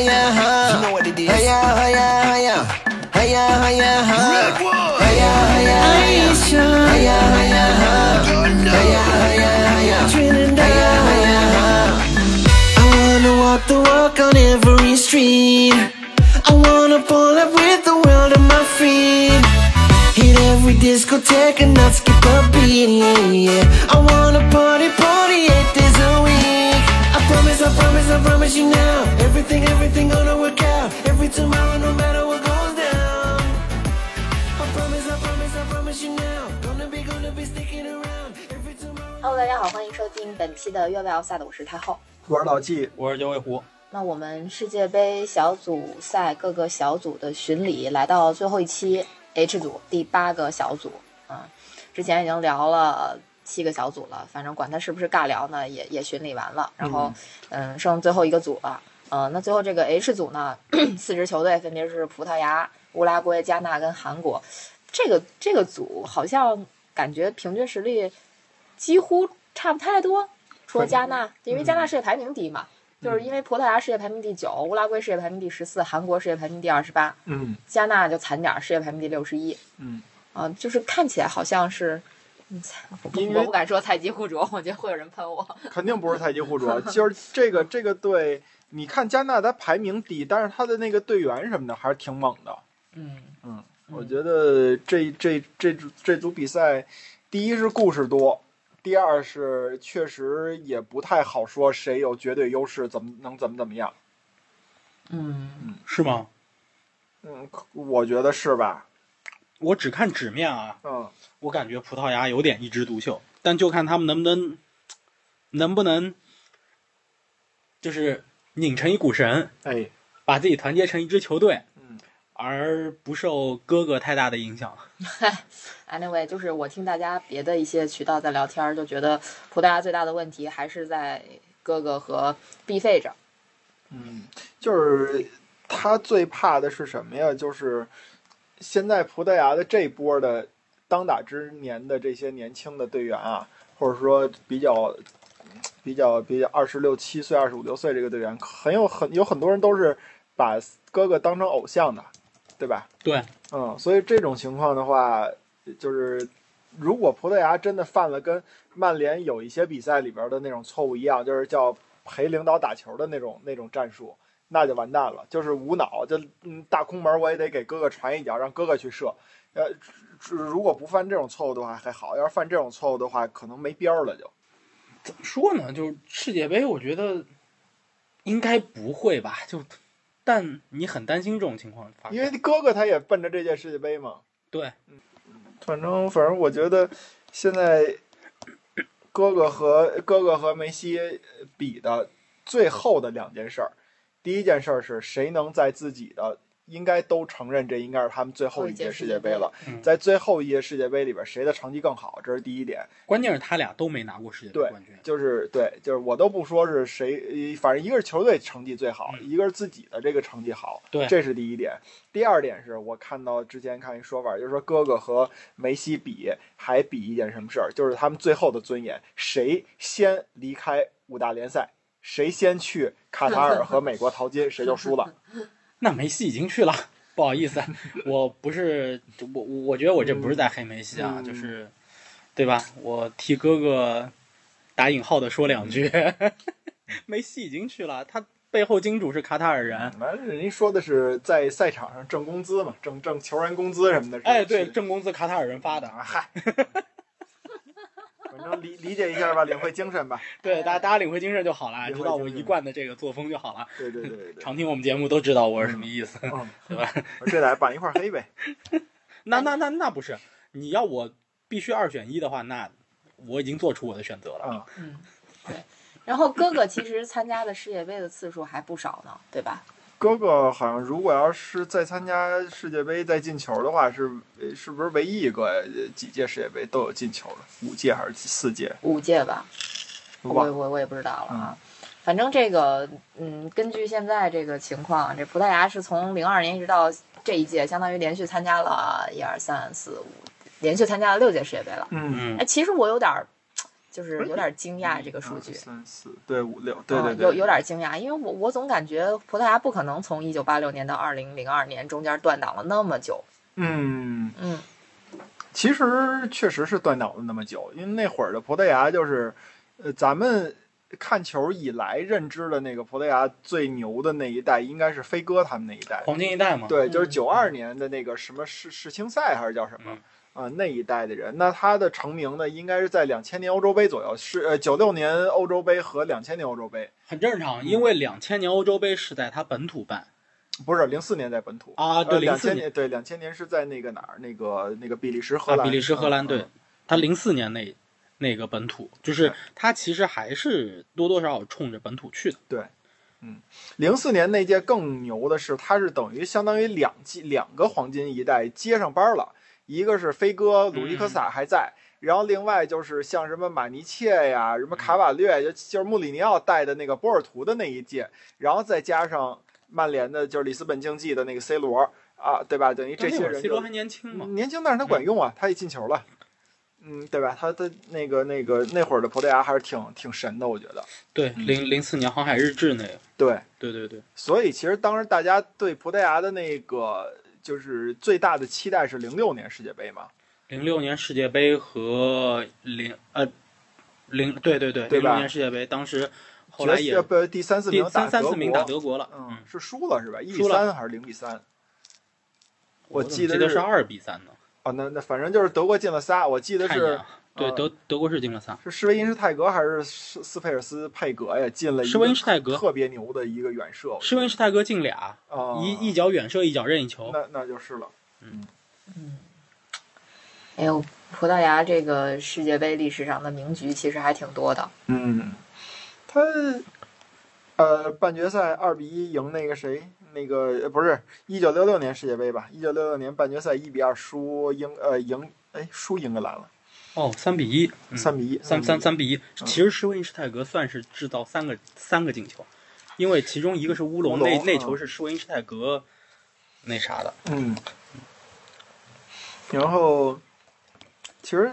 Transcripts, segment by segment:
hiya, huh? You know what it is. Hiya, hiya, hiya. Hiya, hiya, huh? Redwood. Hiya, hiya, hiya. Hiya, hiya, huh? Thunder. Hiya, hiya, hiya. Hiya, hiya, huh? I wanna walk the walk on every street. I wanna pull up with the world on my feet. Hit every discotheque and not skip a beat, yeah, yeah. I wanna party, promise, I promise, I promise you now. Everything, everything gonna work out. Every tomorrow, no matter what goes down. I promise, I promise, I promise you now. Gonna be, gonna be sticking around. Every tomorrow. Hello，大家好，欢迎收听本期的越位奥赛的，我是太后。我是老纪，我是九尾狐，那我们世界杯小组赛各个小组的巡礼来到最后一期 H 组第八个小组啊，之前已经聊了七个小组了，反正管他是不是尬聊呢，也也巡礼完了，然后嗯。剩最后一个组了，呃，那最后这个 H 组呢，四支球队分别是葡萄牙、乌拉圭、加纳跟韩国，这个这个组好像感觉平均实力几乎差不太多，除了加纳，因为加纳世界排名低嘛。就是因为葡萄牙世界排名第九，乌拉圭世界排名第十四，韩国世界排名第二十八，嗯。加纳就惨点儿，世界排名第六十一。嗯，啊，就是看起来好像是，我不敢说菜鸡互啄，我觉得会有人喷我。肯定不是太极互啄，就是这个这个队，你看加纳他排名低，但是他的那个队员什么的还是挺猛的。嗯嗯，我觉得这这这这组比赛，第一是故事多，第二是确实也不太好说谁有绝对优势，怎么能怎么怎么样。嗯，是吗？嗯，可我觉得是吧？我只看纸面啊，嗯，我感觉葡萄牙有点一枝独秀，但就看他们能不能，能不能，就是拧成一股绳，哎，把自己团结成一支球队，嗯，而不受哥哥太大的影响。anyway，就是我听大家别的一些渠道在聊天，就觉得葡萄牙最大的问题还是在哥哥和毕费这儿。嗯，就是他最怕的是什么呀？就是现在葡萄牙的这波的当打之年的这些年轻的队员啊，或者说比较比较比较二十六七岁、二十五六岁这个队员，很有很有很多人都是把哥哥当成偶像的，对吧？对，嗯，所以这种情况的话，就是如果葡萄牙真的犯了跟曼联有一些比赛里边的那种错误一样，就是叫陪领导打球的那种那种战术，那就完蛋了，就是无脑，就嗯大空门我也得给哥哥传一脚，让哥哥去射。呃，如果不犯这种错误的话还好，要是犯这种错误的话，可能没边儿了就。怎么说呢？就是世界杯，我觉得应该不会吧？就，但你很担心这种情况发生，因为哥哥他也奔着这届世界杯嘛。对，反正反正我觉得现在哥哥和哥哥和梅西比的最后的两件事儿，第一件事儿是谁能在自己的应该都承认这应该是他们最后一届世界杯了，嗯在最后一届世界杯里边谁的成绩更好，这是第一点。关键是他俩都没拿过世界杯冠军。就是对，就是我都不说是谁，反正一个是球队成绩最好，嗯一个是自己的这个成绩好，对这是第一点。第二点是我看到之前看一说法，就是说哥哥和梅西比，还比一件什么事儿，就是他们最后的尊严，谁先离开五大联赛，谁先去卡塔尔和美国淘金，谁就输了。那梅西已经去了，不好意思，我不是我，我觉得我这不是在黑梅西啊，嗯就是，对吧？我替哥哥打引号的说两句，梅西已经去了，他背后金主是卡塔尔人。完了，人家说的是在赛场上挣工资嘛，挣挣球员工资什么的。是哎，对，挣工资卡塔尔人发的，啊，嗨，反正理理解一下吧，领会精神吧。对，大家大家领会精神就好了，知道我一贯的这个作风就好了。对对对对对。常听我们节目都知道我是什么意思，嗯，对吧？这俩绑一块儿黑呗。那那那那不是，你要我必须二选一的话，那我已经做出我的选择了。啊、嗯，对。然后哥哥其实参加的世界杯的次数还不少呢，对吧？哥哥好像如果要是再参加世界杯再进球的话，是呃是不是唯一一个呃几届世界杯都有进球的？五届还是四届？五届吧，我。我我也不知道了啊。反正这个，嗯，根据现在这个情况，这葡萄牙是从零二年一直到这一届，相当于连续参加了一二三四五，连续参加了六届世界杯了。嗯嗯哎，其实我有点儿就是有点惊讶这个数据。三四对五六，对对嗯、对，有有点惊讶，因为我我总感觉葡萄牙不可能从一九八六年到二零零二年中间断档了那么久。嗯，嗯其实确实是断档了那么久，因为那会儿的葡萄牙就是，呃，咱们看球以来认知的那个葡萄牙最牛的那一代，应该是飞哥他们那一代。黄金一代嘛，对，就是嗯九二年的那个什么世世青赛还是叫什么嗯啊、那一代的人。那他的成名呢，应该是在两千年欧洲杯左右，是呃九六年欧洲杯和两千年欧洲杯，很正常，因为两千年欧洲杯是在他本土办不是零四年在本土啊，对，呃，零四年两千年对两千年是在那个哪儿？那个那个比利时、荷啊，兰、比利时、荷兰，嗯对，他零四年那那个本土，就是他其实还是多多少少冲着本土去的。对，嗯零四年那届更牛的是，他是等于相当于两季两个黄金一代接上班了，一个是飞哥、鲁伊科萨还在，然后另外就是像什么马尼切呀、什么卡瓦略，就就是穆里尼奥带的那个波尔图的那一届，然后再加上曼联的就是里斯本竞技的那个 C 罗啊，对吧？等于这些人 C 就罗还年轻嘛，年轻，但是他管用啊，他也进球了。嗯，对吧？他的那个那个那会儿的葡萄牙还是挺挺神的，我觉得。对，零零四年航海日志那个，对，对对对，所以其实当时大家对葡萄牙的那个就是最大的期待是零六年世界杯嘛，零六年世界杯和零呃零对对对，零六年世界杯当时后来也决不第三四第名打德国三三四名打德国了，嗯，是输了是吧？一比三还是零比三？我记得是二比三呢，哦，那那反正就是德国进了仨，我记得是对呃德德国是进了仨，是施维因施泰格还是斯斯佩尔斯佩格呀？进了一施维因个施泰格特别牛的一个远射，施维因施泰格进俩，啊，一一脚远射，一脚任意球，那那就是了。嗯嗯哎呦，葡萄牙这个世界杯历史上的名局其实还挺多的。嗯，他呃半决赛二比一赢那个谁，那个呃不是一九六六年世界杯吧？一九六六年半决赛一比二输英呃赢哎输英格兰了，哦，三比一，嗯三比一，三三三比一。嗯其实施维因施泰格算是制造三个三个进球，因为其中一个是乌龙，那那嗯球是施维因施泰格那啥的。嗯，然后其实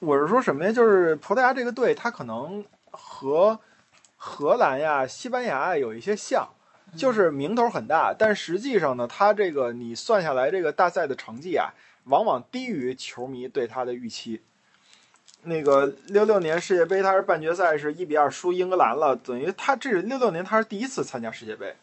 我是说什么呀？就是葡萄牙这个队，他可能和荷兰呀、西班牙呀有一些像，就是名头很大，但实际上呢，他这个你算下来这个大赛的成绩啊，往往低于球迷对他的预期。那个六六年世界杯，他是半决赛是一比二输英格兰了，等于他这是六六年他是第一次参加世界杯，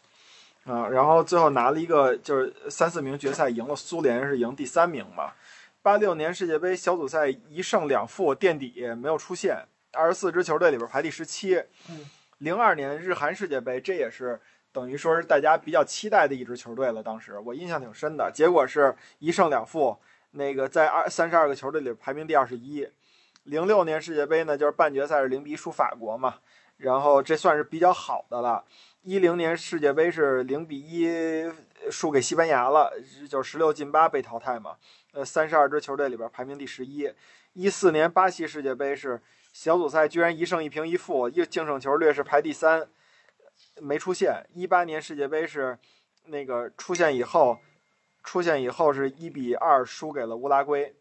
啊，然后最后拿了一个就是三四名决赛赢了苏联是赢第三名嘛。八六年世界杯小组赛一胜两负垫底没有出线，二十四支球队里边排第十七。嗯，零二年日韩世界杯这也是等于说是大家比较期待的一支球队了，当时我印象挺深的。结果是一胜两负，那个在二三十二个球队里排名第二十一。零六年世界杯呢，就是半决赛是零比一输法国嘛，然后这算是比较好的了。一零年世界杯是零比一输给西班牙了，就是十六进八被淘汰嘛。呃，三十二支球队里边排名第十一。一四年巴西世界杯是小组赛居然一胜一平一负，一净胜球略是排第三，没出现。一八年世界杯是那个出现以后，出现以后是一比二输给了乌拉圭。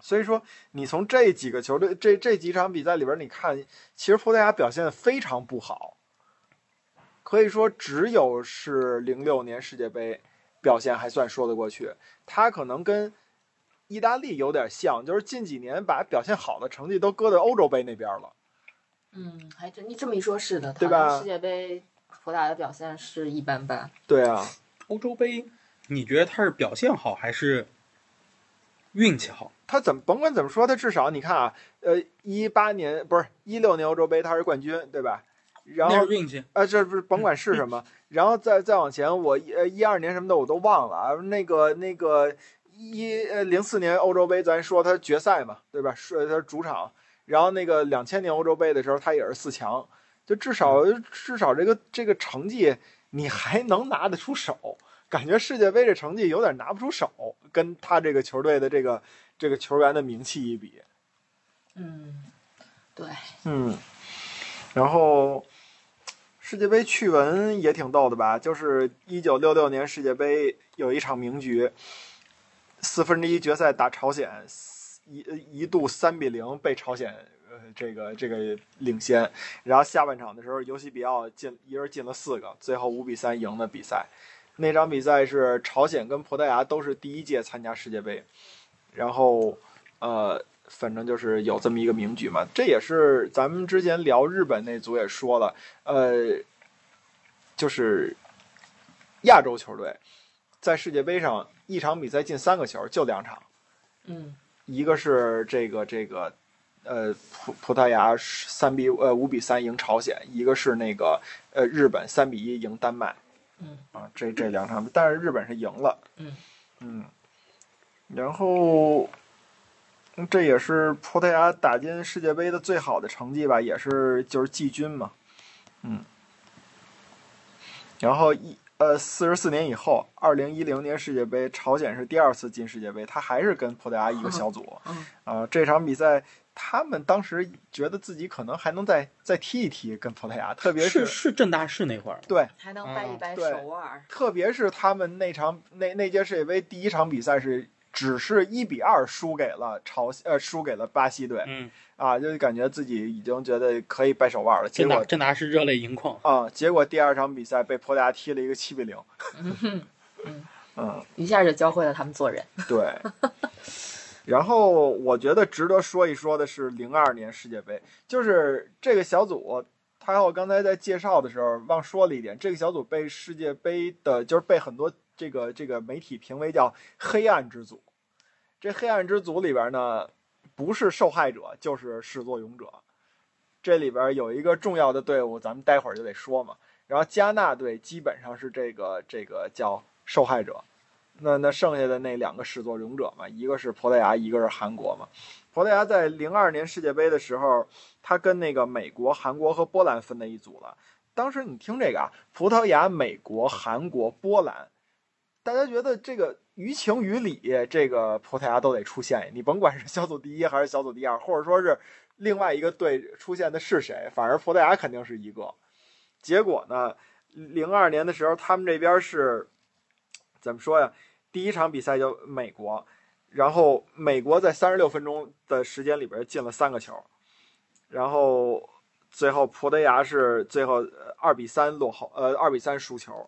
所以说，你从这几个球队这这几场比赛里边，你看，其实葡萄牙表现得非常不好，可以说只有是零六年世界杯表现还算说得过去。他可能跟意大利有点像，就是近几年把表现好的成绩都搁在欧洲杯那边了。嗯，还真你这么一说，是的，对吧世界杯葡萄牙的表现是一般般。对啊，欧洲杯，你觉得他是表现好还是运气好？他怎么甭管怎么说，他至少你看啊，呃，一八年不是一六年欧洲杯他是冠军，对吧？然后运气。啊，这不是甭管是什么，然后再再往前，我呃一二年什么的我都忘了啊。那个那个一呃零四年欧洲杯，咱说他决赛嘛，对吧？是他是主场。然后那个两千年欧洲杯的时候，他也是四强，就至少至少这个这个成绩你还能拿得出手。感觉世界杯这成绩有点拿不出手，跟他这个球队的这个这个球员的名气一比，嗯，对，嗯，然后世界杯趣闻也挺逗的吧？就是一九六六年世界杯有一场名局，四分之一决赛打朝鲜，一一度三比零被朝鲜这个这个领先，然后下半场的时候，尤西比奥进一人进了四个，最后五比三赢了比赛。那场比赛是朝鲜跟葡萄牙都是第一届参加世界杯，然后呃，反正就是有这么一个名局嘛。这也是咱们之前聊日本那组也说了，呃，就是亚洲球队在世界杯上一场比赛进三个球，就两场。嗯一个是这个这个，呃，葡葡萄牙三比呃五比三赢朝鲜，一个是那个呃日本三比一赢丹麦嗯。啊，这这两场，但是日本是赢了，嗯。嗯，然后嗯这也是葡萄牙打进世界杯的最好的成绩吧，也是就是季军嘛，嗯，然后一呃四十四年以后，二零一零年世界杯，朝鲜是第二次进世界杯，他还是跟葡萄牙一个小组，嗯。啊，这场比赛他们当时觉得自己可能还能再再踢一踢跟葡萄牙，特别是是郑大世那会儿，对，还能掰一掰手腕儿。特别是他们那场那那届世界杯第一场比赛是只是一比二输给了朝呃输给了巴西队嗯，啊，就感觉自己已经觉得可以掰手腕了，结果郑大郑大世热泪盈眶。啊，结果第二场比赛被葡萄牙踢了一个七比零，嗯，嗯，一下就教会了他们做人。对。然后我觉得值得说一说的是零二年世界杯，就是这个小组，他我刚才在介绍的时候忘说了一点，这个小组被世界杯的，就是被很多这个这个媒体评为叫黑暗之组。这黑暗之组里边呢，不是受害者就是始作俑者。这里边有一个重要的队伍，咱们待会儿就得说嘛。然后加纳队基本上是这个这个叫受害者，那那剩下的那两个始作俑者嘛，一个是葡萄牙，一个是韩国嘛。葡萄牙在零二年世界杯的时候，他跟那个美国、韩国和波兰分在一组了。当时你听这个啊，葡萄牙、美国、韩国、波兰，大家觉得这个于情于理，这个葡萄牙都得出现。你甭管是小组第一还是小组第二，或者说是另外一个队出现的是谁，反正葡萄牙肯定是一个。结果呢，零二年的时候，他们这边是怎么说呀？第一场比赛就美国，然后美国在三十六分钟的时间里边进了三个球，然后最后葡萄牙是最后二比三落后，呃，二比三输球。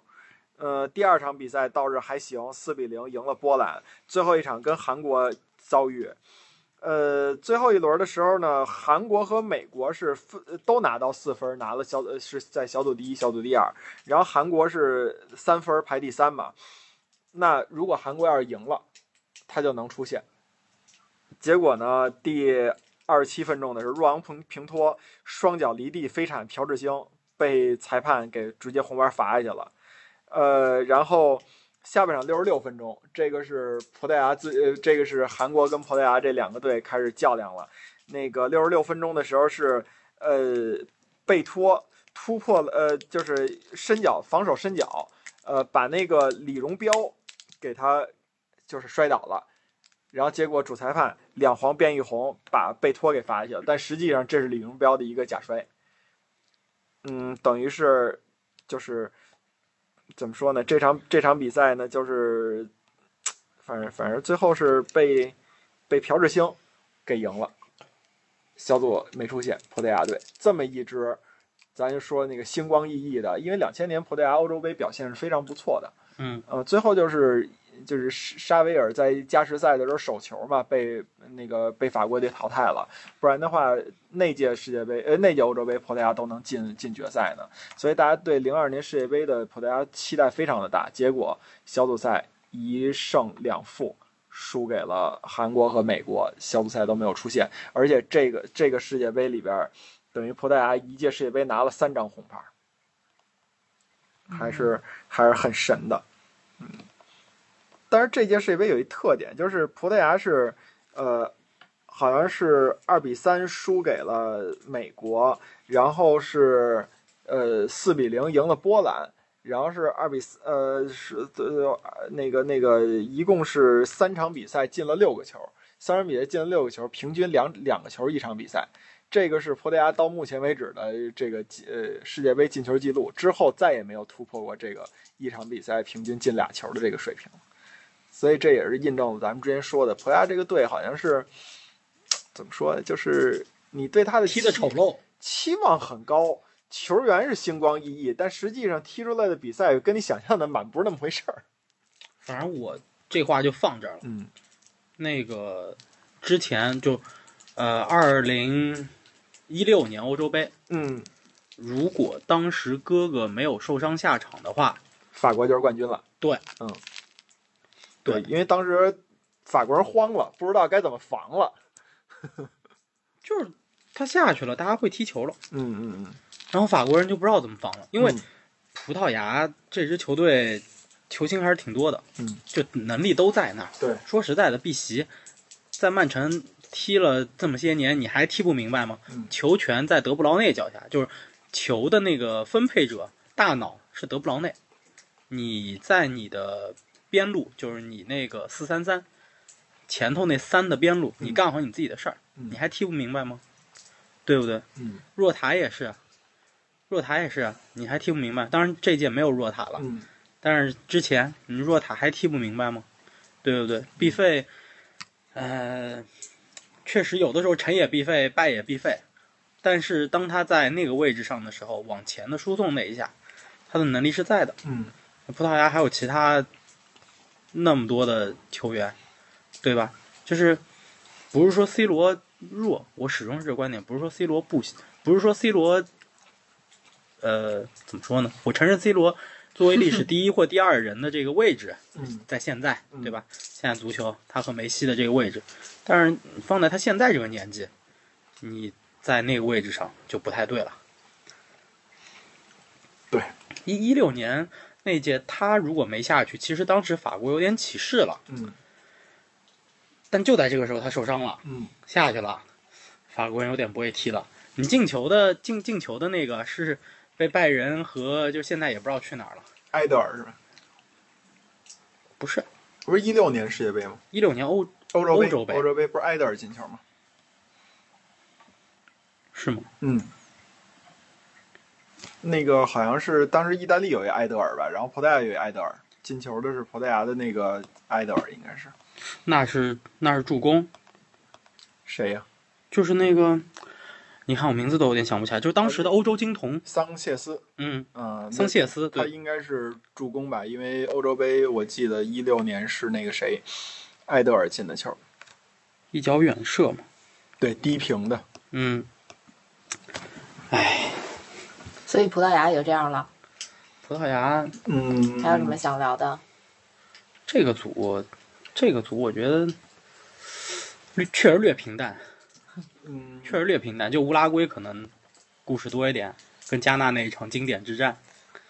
呃，第二场比赛倒是还行，四比零赢了波兰。最后一场跟韩国遭遇，呃，最后一轮的时候呢，韩国和美国是分都拿到四分，拿了小是在小组第一、小组第二，然后韩国是三分排第三嘛。那如果韩国要是赢了，他就能出线。结果呢，第二十七分钟的时候，若昂平平托双脚离地飞铲朴智星被裁判给直接红牌罚下去了。呃，然后下半场六十六分钟，这个是葡萄牙最，呃，这个是韩国跟葡萄牙这两个队开始较量了。那个六十六分钟的时候是，呃，贝托突破了，呃，就是伸脚防守伸脚，呃，把那个李荣彪给他就是摔倒了。然后结果主裁判两黄变一红，把贝托给罚下去了。但实际上这是李荣彪的一个假摔。嗯，等于是就是怎么说呢？这场这场比赛呢，就是反正反正最后是被被朴智星给赢了，小组没出现，葡萄牙队这么一支，咱就说那个星光熠熠的，因为两千年葡萄牙欧洲杯表现是非常不错的。嗯，呃，最后就是就是沙维尔在加时赛的时候手球嘛，被那个被法国队淘汰了，不然的话那届世界杯呃那届欧洲杯葡萄牙都能进进决赛呢，所以大家对零二年世界杯的葡萄牙期待非常的大，结果小组赛一胜两负。输给了韩国和美国，小组赛都没有出现，而且这个这个世界杯里边，等于葡萄牙一届世界杯拿了三张红牌，还是还是很神的。嗯，但是这届世界杯有一特点，就是葡萄牙是，呃，好像是二比三输给了美国，然后是呃四比零赢了波兰，然后是二比四，呃是呃那个那个一共是三场比赛进了六个球，三场比赛进了六个球，平均两两个球一场比赛。这个是葡萄牙到目前为止的这个呃世界杯进球记录，之后再也没有突破过这个一场比赛平均进俩球的这个水平，所以这也是印证了咱们之前说的，葡萄牙这个队好像是怎么说呢，就是你对他的踢的丑陋。期望很高，球员是星光熠熠，但实际上踢出来的比赛跟你想象的满不是那么回事儿。反正我这话就放这儿了。嗯那个之前就，呃，二零一六年欧洲杯，嗯，如果当时哥哥没有受伤下场的话，法国就是冠军了。对，嗯，对因为当时法国人慌了，不知道该怎么防了。就是他下去了，大家会踢球了，嗯嗯嗯，然后法国人就不知道怎么防了，因为嗯葡萄牙这支球队球星还是挺多的，嗯，就能力都在那儿。对，说实在的，碧玺在曼城踢了这么些年，你还踢不明白吗？嗯球权在德布劳内脚下，就是球的那个分配者大脑是德布劳内，你在你的边路，就是你那个四三三前头那三的边路，你干好你自己的事儿，嗯你还踢不明白吗？对不对？嗯若塔也是，若塔也是，你还踢不明白？当然这届没有若塔了，嗯但是之前你若塔还踢不明白吗？对不对？必费，呃，确实有的时候成也必废，败也必废。但是当他在那个位置上的时候，往前的输送那一下，他的能力是在的。嗯葡萄牙还有其他那么多的球员，对吧？就是不是说 C 罗弱，我始终是这个观点，不是说 C 罗不行，不是说 C 罗，呃，怎么说呢？我承认 C 罗作为历史 第一或第二人的这个位置，嗯在现在，嗯对吧？现在足球他和梅西的这个位置，但是放在他现在这个年纪，你在那个位置上就不太对了。对，一一六年那届他如果没下去，其实当时法国有点起势了，嗯但就在这个时候他受伤了，嗯下去了，法国人有点不会踢了。你进球的进进球的那个是被拜仁和就现在也不知道去哪儿了，埃德尔是吧？不是不是一六年世界杯吗？一六年欧欧洲杯，欧洲杯欧洲杯不是埃德尔进球吗？是吗？嗯，那个好像是当时意大利有一埃德尔吧，然后葡萄牙有一埃德尔，进球的是葡萄牙的那个埃德尔，应该是那是那是助攻，谁呀、就是那个，你看我名字都有点想不起来，就是当时的欧洲金童，桑切斯，嗯，嗯、桑切斯，他应该是助攻吧，因为欧洲杯我记得一六年是那个谁，埃德尔进的球，一脚远射嘛，对，低平的，嗯，哎，所以葡萄牙也就这样了。葡萄牙嗯，还有什么想聊的？这个组，这个组我觉得略确实略平淡，嗯，确实略平淡，就乌拉圭可能故事多一点，跟加纳那一场经典之战，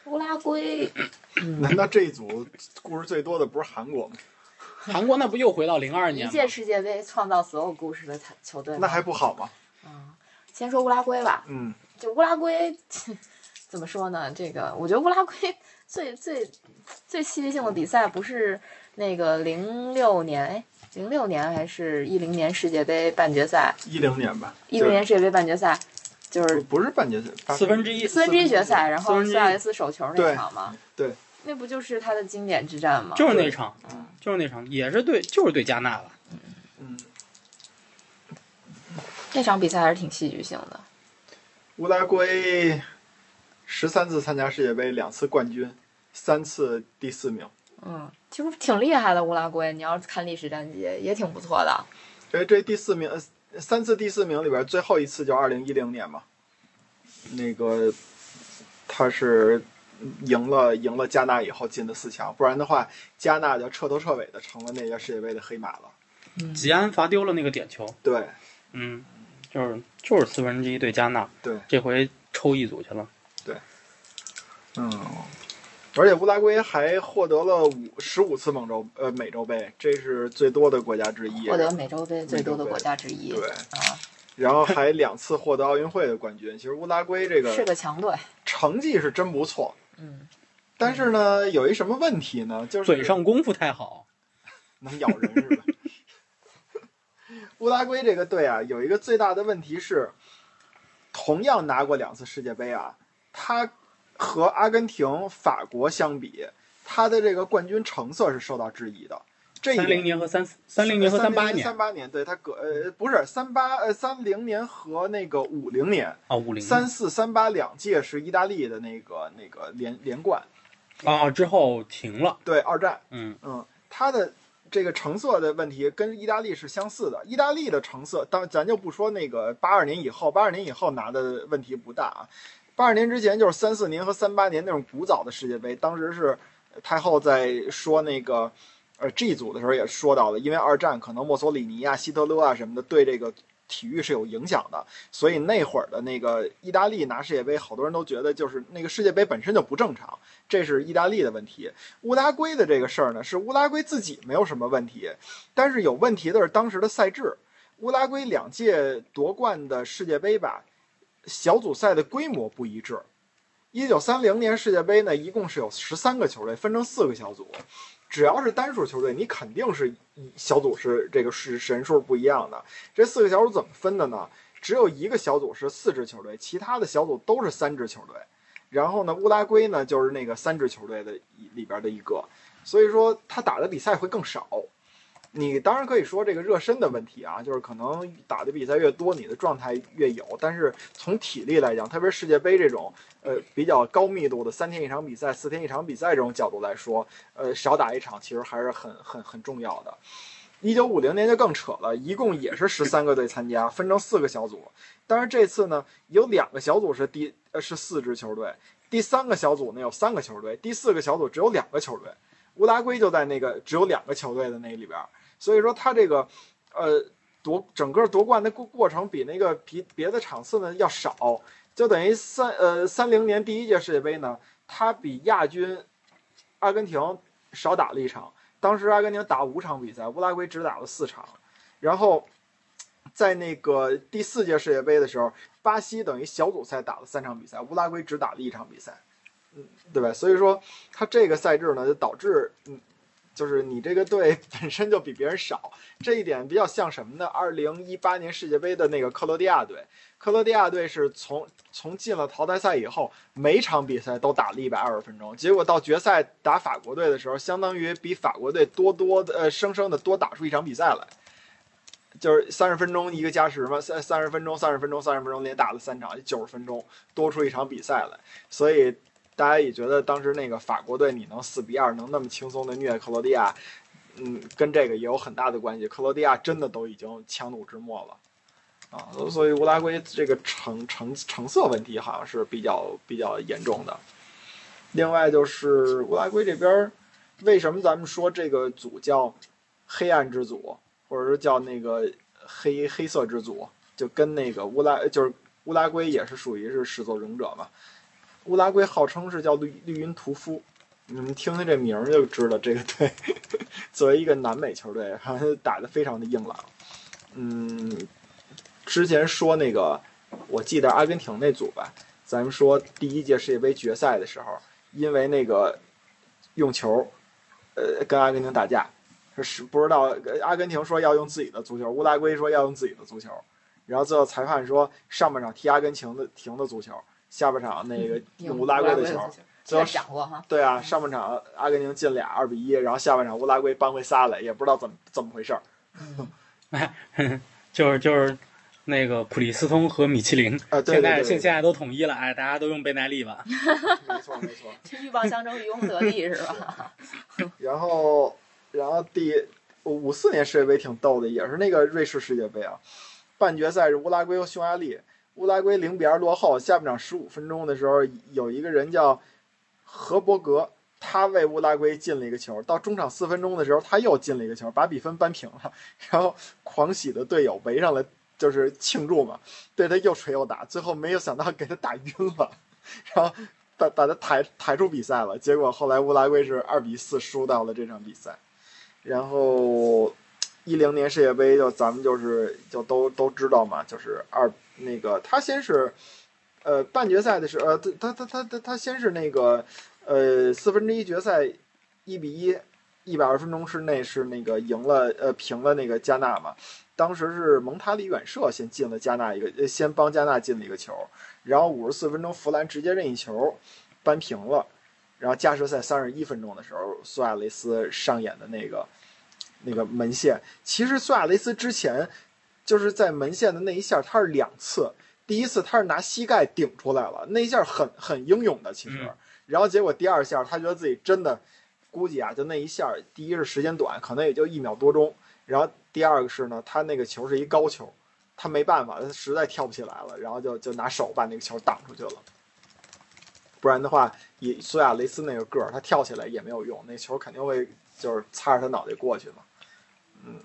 乌拉圭，难道这一组故事最多的不是韩国吗？韩国那不又回到零二年？一届世界杯创造所有故事的球队，那还不好吗？嗯，先说乌拉圭吧。嗯就乌拉圭 怎么说呢？这个我觉得乌拉圭最最最戏剧性的比赛不是那个零六年，哎，零六年还是一零年世界杯半决赛？一零年吧，一零年世界杯半决赛就是不是半决赛，四分之一，四分之一决赛，然后苏亚雷斯手球那场嘛，对，那不就是他的经典之战吗？就是那场，嗯就是那场，也是对，就是对加纳了。嗯，那场比赛还是挺戏剧性的。乌拉圭十三次参加世界杯，两次冠军，三次第四名。嗯，其实挺厉害的乌拉圭，你要是看历史战绩也挺不错的。这，这第四名，呃三次第四名里边最后一次就二零一零年嘛，那个他是赢了赢了加纳以后进的四强，不然的话加纳就彻头彻尾的成了那届世界杯的黑马了。吉安罚丢了那个点球，对。嗯，就是就是四分之一对加纳，对，这回抽一组去了。对。嗯，而且乌拉圭还获得了五十五次美洲呃美洲杯，这是最多的国家之一。获得美洲杯最多的国家之一。对，啊，然后还两次获得奥运会的冠军。其实乌拉圭这个是个个强队。成绩是真不错，嗯，但是呢，有一什么问题呢？就是嘴上功夫太好，能咬人是吧？乌拉圭这个队啊，有一个最大的问题是，同样拿过两次世界杯啊，他和阿根廷、法国相比，他的这个冠军成色是受到质疑的。这三零年和三三零年和三八年三八年，对他隔呃不是三八呃三零年和那个五零年，啊，五零三四三八两届是意大利的那个那个连连冠，啊之后停了，对二战，嗯嗯，他的这个成色的问题跟意大利是相似的。意大利的成色，当咱就不说那个八二年以后，八二年以后拿的问题不大啊。八二年之前就是三四年和三八年那种古早的世界杯，当时是太后在说那个呃 G 组的时候也说到了，因为二战可能墨索里尼啊、希特勒啊什么的对这个体育是有影响的，所以那会儿的那个意大利拿世界杯，好多人都觉得就是那个世界杯本身就不正常，这是意大利的问题。乌拉圭的这个事儿呢，是乌拉圭自己没有什么问题，但是有问题的是当时的赛制。乌拉圭两届夺冠的世界杯吧，小组赛的规模不一致。一九三零年世界杯呢，一共是有十三个球队，分成四个小组。只要是单数球队，你肯定是一小组是这个是人数不一样的。这四个小组怎么分的呢？只有一个小组是四支球队，其他的小组都是三支球队。然后呢，乌拉圭呢就是那个三支球队的里边的一个，所以说他打的比赛会更少。你当然可以说这个热身的问题啊，就是可能打的比赛越多，你的状态越有。但是从体力来讲，特别是世界杯这种呃比较高密度的三天一场比赛、四天一场比赛这种角度来说，呃少打一场其实还是很很很重要的。一九五零年就更扯了，一共也是十三个队参加，分成四个小组。但是这次呢，有两个小组是第呃是四支球队，第三个小组呢有三个球队，第四个小组只有两个球队。乌拉圭就在那个只有两个球队的那里边。所以说他这个，呃，夺整个夺冠的过过程比那个比别的场次呢要少，就等于三呃三零年第一届世界杯呢，他比亚军阿根廷少打了一场。当时阿根廷打五场比赛，乌拉圭只打了四场。然后在那个第四届世界杯的时候，巴西等于小组赛打了三场比赛，乌拉圭只打了一场比赛，嗯，对吧？所以说他这个赛制呢，就导致嗯。就是你这个队 本身就比别人少，这一点比较像什么呢？二零一八年世界杯的那个克罗地亚队，克罗地亚队是从从进了淘汰赛以后，每场比赛都打了一百二十分钟，结果到决赛打法国队的时候，相当于比法国队多多的呃生生的多打出一场比赛来，就是三十分钟一个加时嘛，三三十分钟三十分钟三十分钟连打了三场，九十分钟多出一场比赛来，所以。大家也觉得当时那个法国队你能四比二能那么轻松的虐克罗地亚，嗯，跟这个也有很大的关系。克罗地亚真的都已经强弩之末了，啊，所以乌拉圭这个成成成色问题好像是比较比较严重的。另外就是乌拉圭这边，为什么咱们说这个组叫黑暗之组，或者说叫那个黑黑色之组，就跟那个乌拉就是乌拉圭也是属于是始作俑者嘛。乌拉圭号称是叫绿绿茵屠夫，你们听听这名儿就知道这个队 作为一个南美球队，哈，打得非常的硬朗。嗯，之前说那个，我记得阿根廷那组吧，咱们说第一届世界杯决赛的时候，因为那个用球，呃，跟阿根廷打架，是不知道阿根廷说要用自己的足球，乌拉圭说要用自己的足球，然后最后裁判说上半场踢阿根廷的廷的足球。下半场那个用乌拉圭的球，最后讲过哈。对啊，上半场阿根廷进俩二比一，然后下半场乌拉圭扳回仨来，也不知道怎么怎么回事儿。哎，就是就是那个普利斯通和米其林，啊，对现在现现在都统一了，哎，大家都用贝耐利吧。没错没错。这鹬蚌相争，渔翁得利是吧？然后然后第五四年世界杯挺逗的，也是那个瑞士世界杯啊，半决赛是乌拉圭和匈牙利。乌拉圭零比二落后，下半场十五分钟的时候，有一个人叫何伯格，他为乌拉圭进了一个球。到中场四分钟的时候，他又进了一个球，把比分扳平了。然后狂喜的队友围上来就是庆祝嘛，对他又捶又打，最后没有想到给他打晕了，然后把把他抬抬出比赛了。结果后来乌拉圭是二比四输到了这场比赛。然后一零年世界杯就咱们就是就都都知道嘛，就是二。那个他先是，呃，半决赛的时候，呃，他他他他他先是那个，呃，四分之一决赛一比一，一百二十分钟之内是那个赢了，呃，平了那个加纳嘛。当时是蒙塔里远射先进了加纳一个，先帮加纳进了一个球，然后五十四分钟弗兰直接任意球扳平了，然后加时赛三十一分钟的时候，苏亚雷斯上演的那个那个门线。其实苏亚雷斯之前就是在门线的那一下，他是两次，第一次他是拿膝盖顶出来了，那一下很很英勇的，其实。嗯然后结果第二下，他觉得自己真的估计啊，就那一下，第一是时间短，可能也就一秒多钟。然后第二个是呢，他那个球是一高球，他没办法，他实在跳不起来了，然后就就拿手把那个球挡出去了。不然的话，以苏亚雷斯那个个儿，他跳起来也没有用，那球肯定会就是擦着他脑袋过去嘛。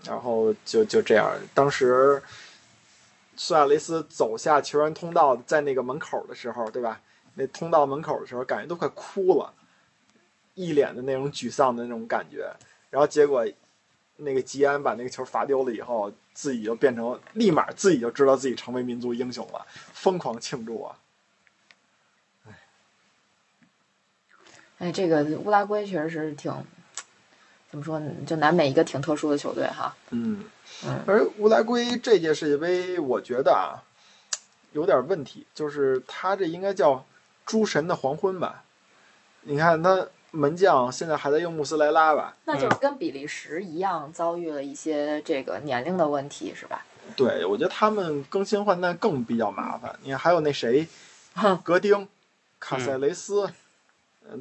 然后就就这样，当时苏亚雷斯走下球员通道，在那个门口的时候，对吧？那通道门口的时候，感觉都快哭了，一脸的那种沮丧的那种感觉。然后结果那个吉安把那个球罚丢了以后，自己就变成立马自己就知道自己成为民族英雄了，疯狂庆祝啊！哎，这个乌拉圭确实是挺怎么说呢？就南美一个挺特殊的球队哈。嗯嗯，而乌拉圭这届世界杯，我觉得啊，有点问题，就是他这应该叫“诸神的黄昏”吧？你看他门将现在还在用穆斯莱拉吧？那就是跟比利时一样遭遇了一些这个年龄的问题，是吧？对，我觉得他们更新换代更比较麻烦。你看还有那谁，哼格丁、卡塞雷斯，嗯，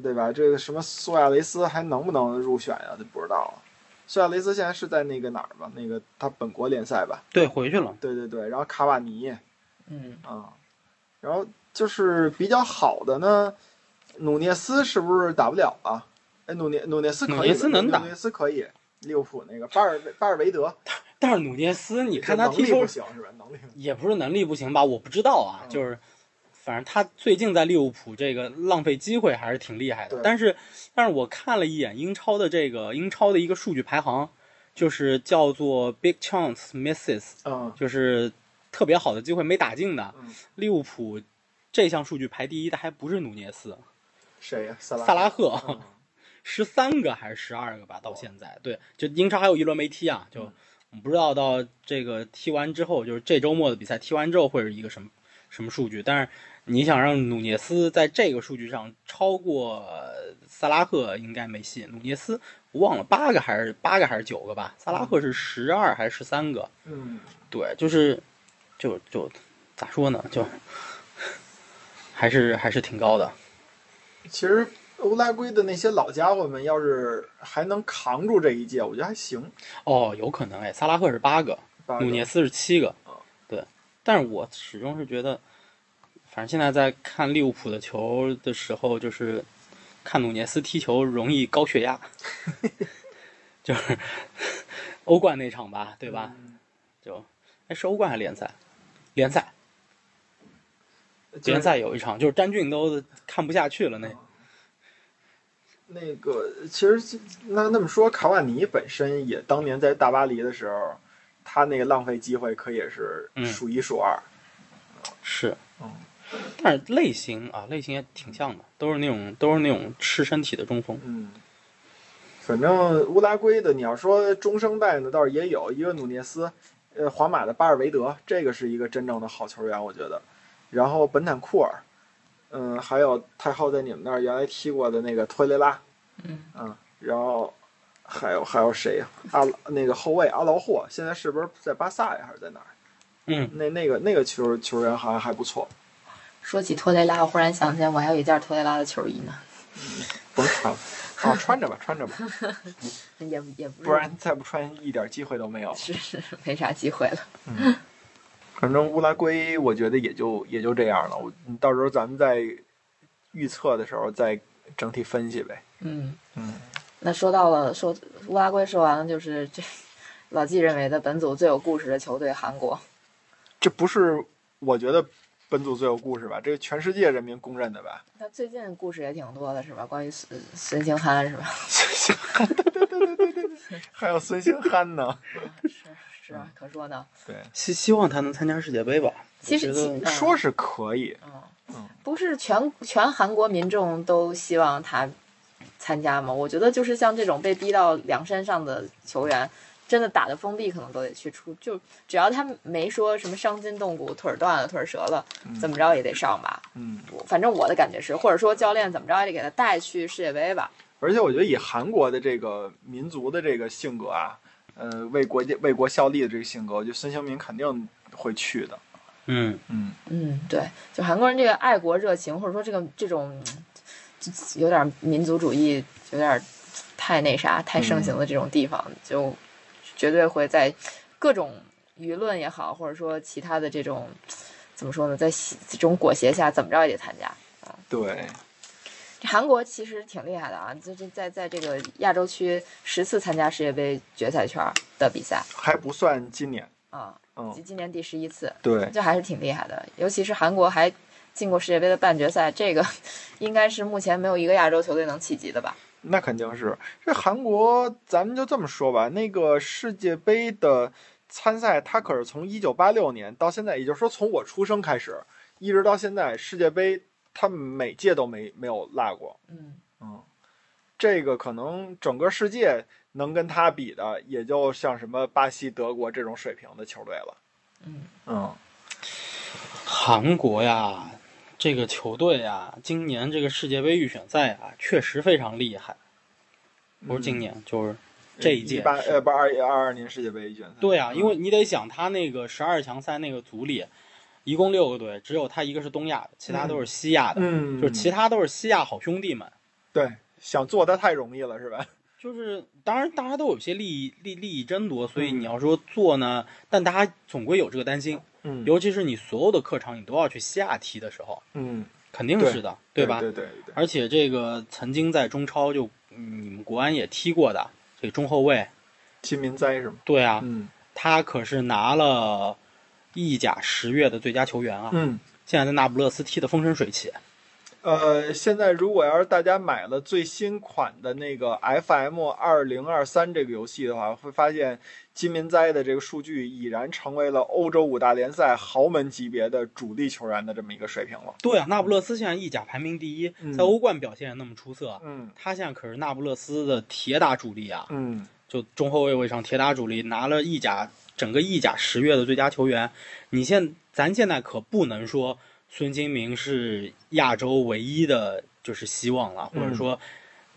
对吧？这个什么苏亚雷斯还能不能入选呀？就不知道了。苏亚雷斯现在是在那个哪儿吧？那个他本国联赛吧？对，回去了。对对对，然后卡瓦尼嗯，啊，然后就是比较好的呢，努涅斯是不是打不了啊？哎，努涅努涅斯可以，努涅斯能打努涅斯可以。利物浦那个巴尔巴尔维德，但是努涅斯，你看他踢球不行是吧？能力也不是能力不行吧，我不知道啊，嗯就是反正他最近在利物浦这个浪费机会还是挺厉害的。但是，但是我看了一眼英超的这个英超的一个数据排行，就是叫做 Big Chance Misses，嗯就是特别好的机会没打进的。嗯，利物浦这项数据排第一的还不是努涅斯，谁呀？萨拉萨拉赫嗯 十三个还是十二个吧，到现在。对，就英超还有一轮没踢啊，就嗯我不知道到这个踢完之后，就是这周末的比赛踢完之后会是一个什么什么数据。但是你想让努涅斯在这个数据上超过呃萨拉赫，应该没戏。努涅斯我忘了八个还是八个还是九个吧，萨拉赫是十二还是十三个？嗯，对，就是就就咋说呢，就还是还是挺高的。其实乌拉圭的那些老家伙们，要是还能扛住这一届，我觉得还行。哦，有可能哎，萨拉赫是八个，努涅斯是七个。但是我始终是觉得，反正现在在看利物浦的球的时候，就是看努涅斯踢球容易高血压，就是欧冠那场吧，对吧？嗯就哎是欧冠还是联赛？联赛，联赛有一场，就是詹俊都看不下去了那。那个，其实那那么说，卡瓦尼本身也当年在大巴黎的时候，他那个浪费机会可也是嗯数一数二。是，嗯但是类型啊，类型也挺像的，都是那种都是那种吃身体的中锋。嗯，反正乌拉圭的，你要说中生代呢，倒是也有一个努涅斯，呃，皇马的巴尔维德，这个是一个真正的好球员，我觉得。然后本坦库尔，嗯，还有太后在你们那儿原来踢过的那个托雷拉，嗯嗯，然后还有还有谁呀、阿那个后卫阿劳霍，现在是不是在巴萨呀，还是在哪儿？嗯，那那个那个球球员好像还不错，说起托雷拉，我忽然想起来，我还有一件托雷拉的球衣呢，甭穿了，啊，穿着吧，穿着吧，也也不是不然再不穿一点机会都没有。是是是没啥机会了。嗯反正乌拉圭，我觉得也就也就这样了。我到时候咱们在预测的时候再整体分析呗。嗯嗯，那说到了说乌拉圭说完了，就是这老纪认为的本组最有故事的球队韩国。这不是我觉得本组最有故事吧？这个全世界人民公认的吧？那最近故事也挺多的，是吧？关于孙孙兴慜，是吧？孙兴慜，对对对对对对，还有孙兴慜呢。是是啊，可说呢。对，希希望他能参加世界杯吧。其实说是可以，嗯嗯，不是全全韩国民众都希望他参加吗？我觉得就是像这种被逼到梁山上的球员，真的打的封闭，可能都得去出。就只要他没说什么伤筋动骨、腿儿断了、腿儿折了，怎么着也得上吧。嗯，反正我的感觉是，或者说教练怎么着也得给他带去世界杯吧。而且我觉得以韩国的这个民族的这个性格啊，呃为国家为国效力的这个性格，我觉得孙兴民肯定会去的。嗯，嗯，嗯，对，就韩国人这个爱国热情，或者说这个这种就有点民族主义，有点太那啥、太盛行的这种地方，就绝对会在各种舆论也好，或者说其他的这种怎么说呢，在这种裹挟下，怎么着也得参加啊。对，这韩国其实挺厉害的啊，这这在在这个亚洲区十次参加世界杯决赛圈的比赛还不算今年。啊，嗯，今年第十一次，对，这还是挺厉害的。尤其是韩国还进过世界杯的半决赛，这个 应该是目前没有一个亚洲球队能企及的吧？那肯定是。这韩国，咱们就这么说吧，那个世界杯的参赛，他可是从一九八六年到现在，也就是说从我出生开始，一直到现在，世界杯他每届都没没有落过。嗯，嗯，这个可能整个世界能跟他比的，也就像什么巴西、德国这种水平的球队了。嗯嗯，韩国呀，这个球队啊，今年这个世界杯预选赛啊，确实非常厉害。不是今年，就是这一届八呃不二二二年世界杯预选赛。对啊，嗯因为你得想，他那个十二强赛那个组里，一共六个队，只有他一个是东亚的，其他都是西亚的，嗯，就是其他都是西亚好兄弟们。对想做的太容易了，是吧？就是当然大家都有些利益利利益争夺，所以嗯你要说做呢，但大家总归有这个担心，嗯尤其是你所有的客场你都要去西亚踢的时候，嗯，肯定是的，对吧？对对对对，而且这个曾经在中超就、嗯你们国安也踢过的这个中后卫，金民哉是吗？对啊，嗯他可是拿了意甲十月的最佳球员啊，嗯。现在在那不勒斯踢的风生水起。呃，现在如果要是大家买了最新款的那个 FM 二零二三这个游戏的话，会发现金民哉的这个数据已然成为了欧洲五大联赛豪门级别的主力球员的这么一个水平了。对啊，那不勒斯现在意甲排名第一，嗯在欧冠表现也那么出色，嗯他现在可是那不勒斯的铁打主力啊，嗯，就中后卫位上铁打主力，拿了意甲整个意甲十月的最佳球员。你现咱现在可不能说孙兴民是亚洲唯一的就是希望了，或者说，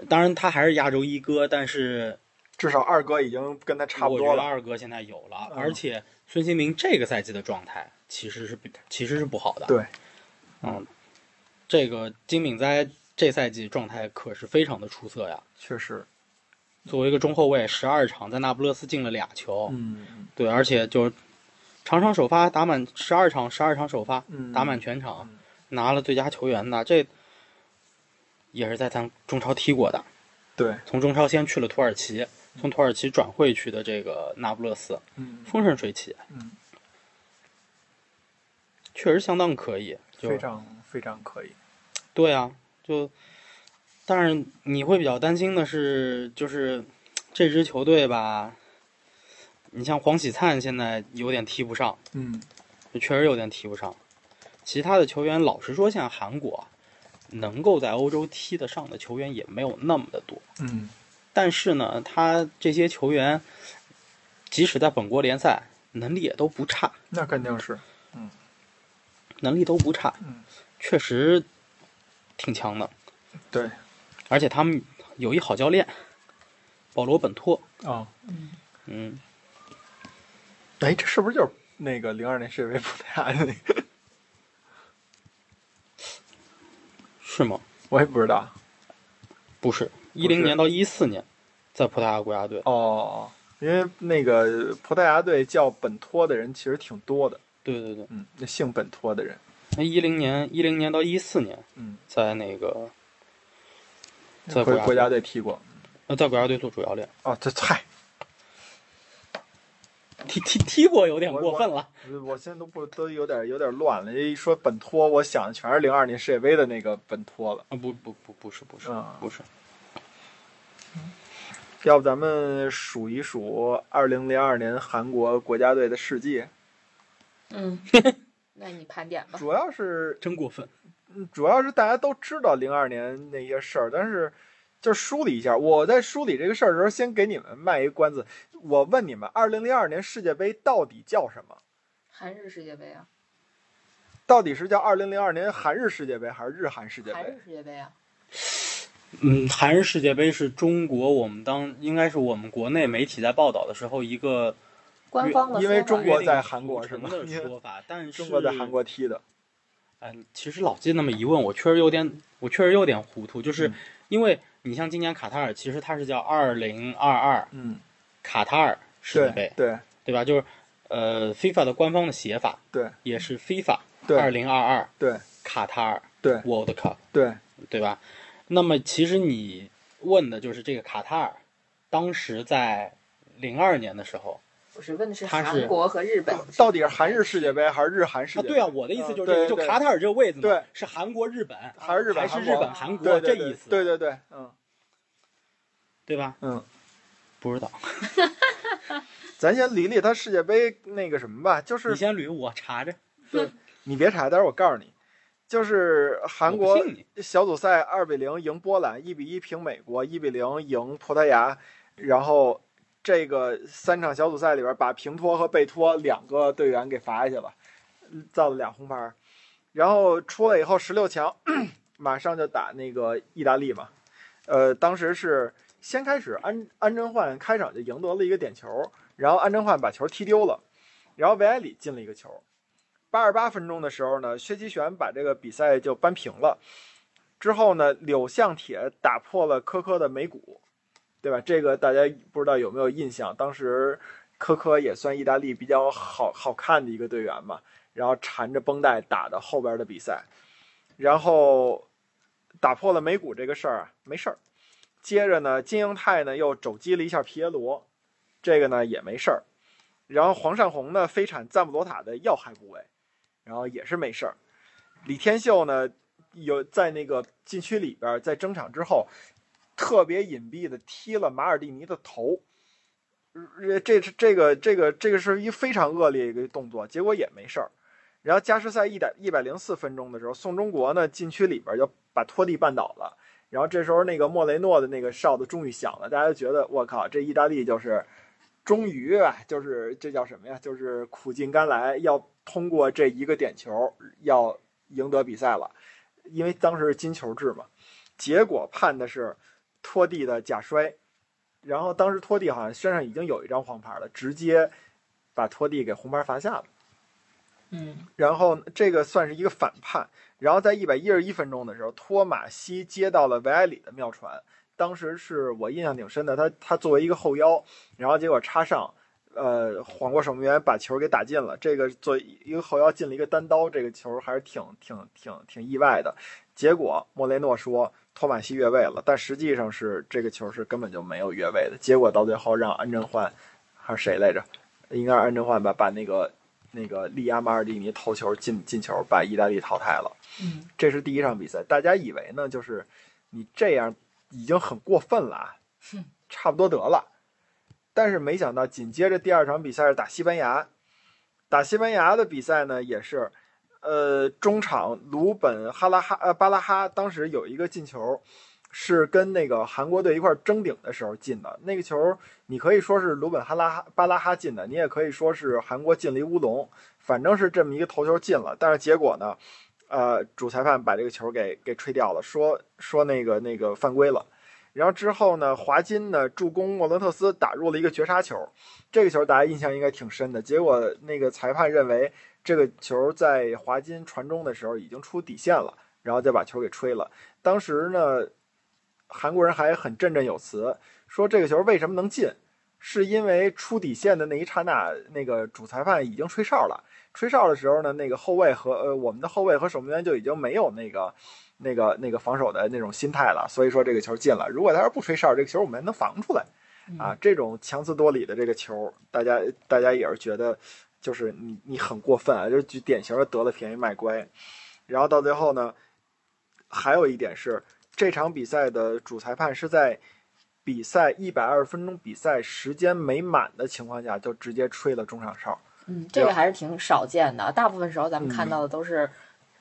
当然他还是亚洲一哥，但是至少二哥已经跟他差不多了我觉得。二哥现在有了，嗯而且孙兴民这个赛季的状态其实是其实是不好的。对，嗯，这个金敏哉这赛季状态可是非常的出色呀。确实，作为一个中后卫，十二场在那不勒斯进了俩球，嗯对，而且就场场首发打满十二场，十二场首发嗯，打满全场，嗯拿了最佳球员的，这也是在咱中超踢过的。对，从中超先去了土耳其，从土耳其转会去的这个那不勒斯，嗯风生水起，嗯，确实相当可以。就非常非常可以。对啊，就，但是你会比较担心的是，就是这支球队吧，你像黄喜灿现在有点踢不上，嗯就确实有点踢不上。其他的球员，老实说，像韩国啊能够在欧洲踢得上的球员也没有那么的多。嗯但是呢，他这些球员，即使在本国联赛，能力也都不差，那肯定是。嗯能力都不差，嗯确实挺强的。对而且他们有一好教练，保罗本托。啊，嗯，哎，这是不是就是那个零二年世界杯葡萄牙的那个？是吗？我也不知道。不是，一零年到一四年，在葡萄牙国家队。哦，因为那个葡萄牙队叫本托的人其实挺多的，对对对，嗯，那姓本托的人，那一零年一零年到一四年，嗯，在那个在国国家国家队队踢过。呃在国家队做主教练，哦，这嗨，踢踢踢过有点过分了。我现在都不都有点有点乱了。一说本托，我想的全是零二年世界杯的那个本托了。啊不不不不是不是嗯不是，要不咱们数一数二零零二年韩国国家队的事迹，嗯，那你盘点吧。主要是真过分。嗯主要是大家都知道零二年那些事儿，但是就梳理一下。我在梳理这个事儿的时候，先给你们卖一个关子。我问你们，二零零二年世界杯到底叫什么？韩日世界杯啊，到底是叫二零零二年韩日世界杯，还是日韩世界杯韩日？世界杯啊，嗯，韩日世界杯是中国我们当应该是我们国内媒体在报道的时候一个官方的因为中国在韩国是吗约定俗成的说法，但是中国在韩国踢的，嗯，其实老季那么一问，我确实有点，我确实有点糊涂，就是嗯因为你像今年卡塔尔，其实它是叫二零二二嗯，卡塔尔世界杯，对对对吧？就是呃，FIFA 的官方的写法对也是 FIFA 对二零二二对卡塔尔对 World Cup，对，对吧？那么其实你问的就是这个卡塔尔，当时在零二年的时候，不是问的是韩国和日本，到底是韩日世界杯还是日韩世啊，界杯？对啊，我的意思就是这个，就卡塔尔这个位置嘛，对是韩国、日本，还是日本、还是韩国日本、韩国对对对这意思，对对对，嗯对吧？嗯，不知道，咱先理理他世界杯那个什么吧，就是你先捋，我查着。对你别查，待会儿我告诉你，就是韩国小组赛二比零赢波兰，一比一平美国，一比零赢葡萄牙，然后这个三场小组赛里边把平托和贝托两个队员给罚下去了，造了俩红牌，然后出来以后十六强，马上就打那个意大利嘛，呃，当时是先开始安安贞焕开场就赢得了一个点球，然后安贞焕把球踢丢了，然后维埃里进了一个球。八十八分钟的时候呢，薛其璇把这个比赛就扳平了。之后呢，柳相铁打破了科科的眉骨，对吧？这个大家不知道有没有印象？当时科科也算意大利比较好好看的一个队员嘛，然后缠着绷带打的后边的比赛，然后打破了眉骨这个事儿啊，没事儿。接着呢，金英泰呢又肘击了一下皮耶罗，这个呢也没事儿。然后黄善红呢飞铲赞布罗塔的要害部位。然后也是没事儿。李天秀呢，有在那个禁区里边，在争场之后，特别隐蔽的踢了马尔蒂尼的头。呃，这这个这个这个是一非常恶劣一个动作，结果也没事儿。然后加时赛一百一百零四分钟的时候，宋中国呢禁区里边就把托蒂绊倒了。然后这时候那个莫雷诺的那个哨子终于响了，大家觉得我靠，这意大利就是终于啊，就是这叫什么呀？就是苦尽甘来，要通过这一个点球要赢得比赛了，因为当时是金球制嘛。结果判的是托蒂的假摔，然后当时托蒂好像身上已经有一张黄牌了，直接把托蒂给红牌罚下了。嗯，然后这个算是一个反判。然后在一百一十一分钟的时候，托马西接到了维埃里的妙传，当时是我印象挺深的。他他作为一个后腰，然后结果插上，呃，晃过守门员把球给打进了。这个作为一个后腰进了一个单刀，这个球还是挺挺挺挺意外的。结果莫雷诺说托马西越位了，但实际上是这个球是根本就没有越位的。结果到最后让安贞焕还是谁来着？应该是安贞焕吧，把那个那个利亚马尔蒂尼头球进进球，把意大利淘汰了。嗯，这是第一场比赛，大家以为呢，就是你这样已经很过分了 啊，差不多得了。但是没想到紧接着第二场比赛是打西班牙，打西班牙的比赛呢也是，呃，中场鲁本哈拉哈呃巴拉哈当时有一个进球，是跟那个韩国队一块争顶的时候进的。那个球你可以说是鲁本哈拉哈巴拉哈进的，你也可以说是韩国进了一乌龙，反正是这么一个头球进了。但是结果呢，呃，主裁判把这个球给给吹掉了，说说那个那个犯规了。然后之后呢，华金呢助攻莫伦特斯打入了一个绝杀球，这个球大家印象应该挺深的。结果那个裁判认为这个球在华金传中的时候已经出底线了，然后再把球给吹了。当时呢，韩国人还很振振有词，说这个球为什么能进，是因为出底线的那一刹那，那个主裁判已经吹哨了。吹哨的时候呢，那个后卫和呃我们的后卫和守门员就已经没有那个那个那个防守的那种心态了，所以说这个球进了。如果他要是不吹哨，这个球我们还能防出来啊。这种强词夺理的这个球，大家大家也是觉得就是你你很过分啊，就是典型的得了便宜卖乖。然后到最后呢，还有一点是这场比赛的主裁判是在比赛一百二十分钟比赛时间没满的情况下就直接吹了中场哨。嗯，这个还是挺少见的。大部分时候咱们看到的都是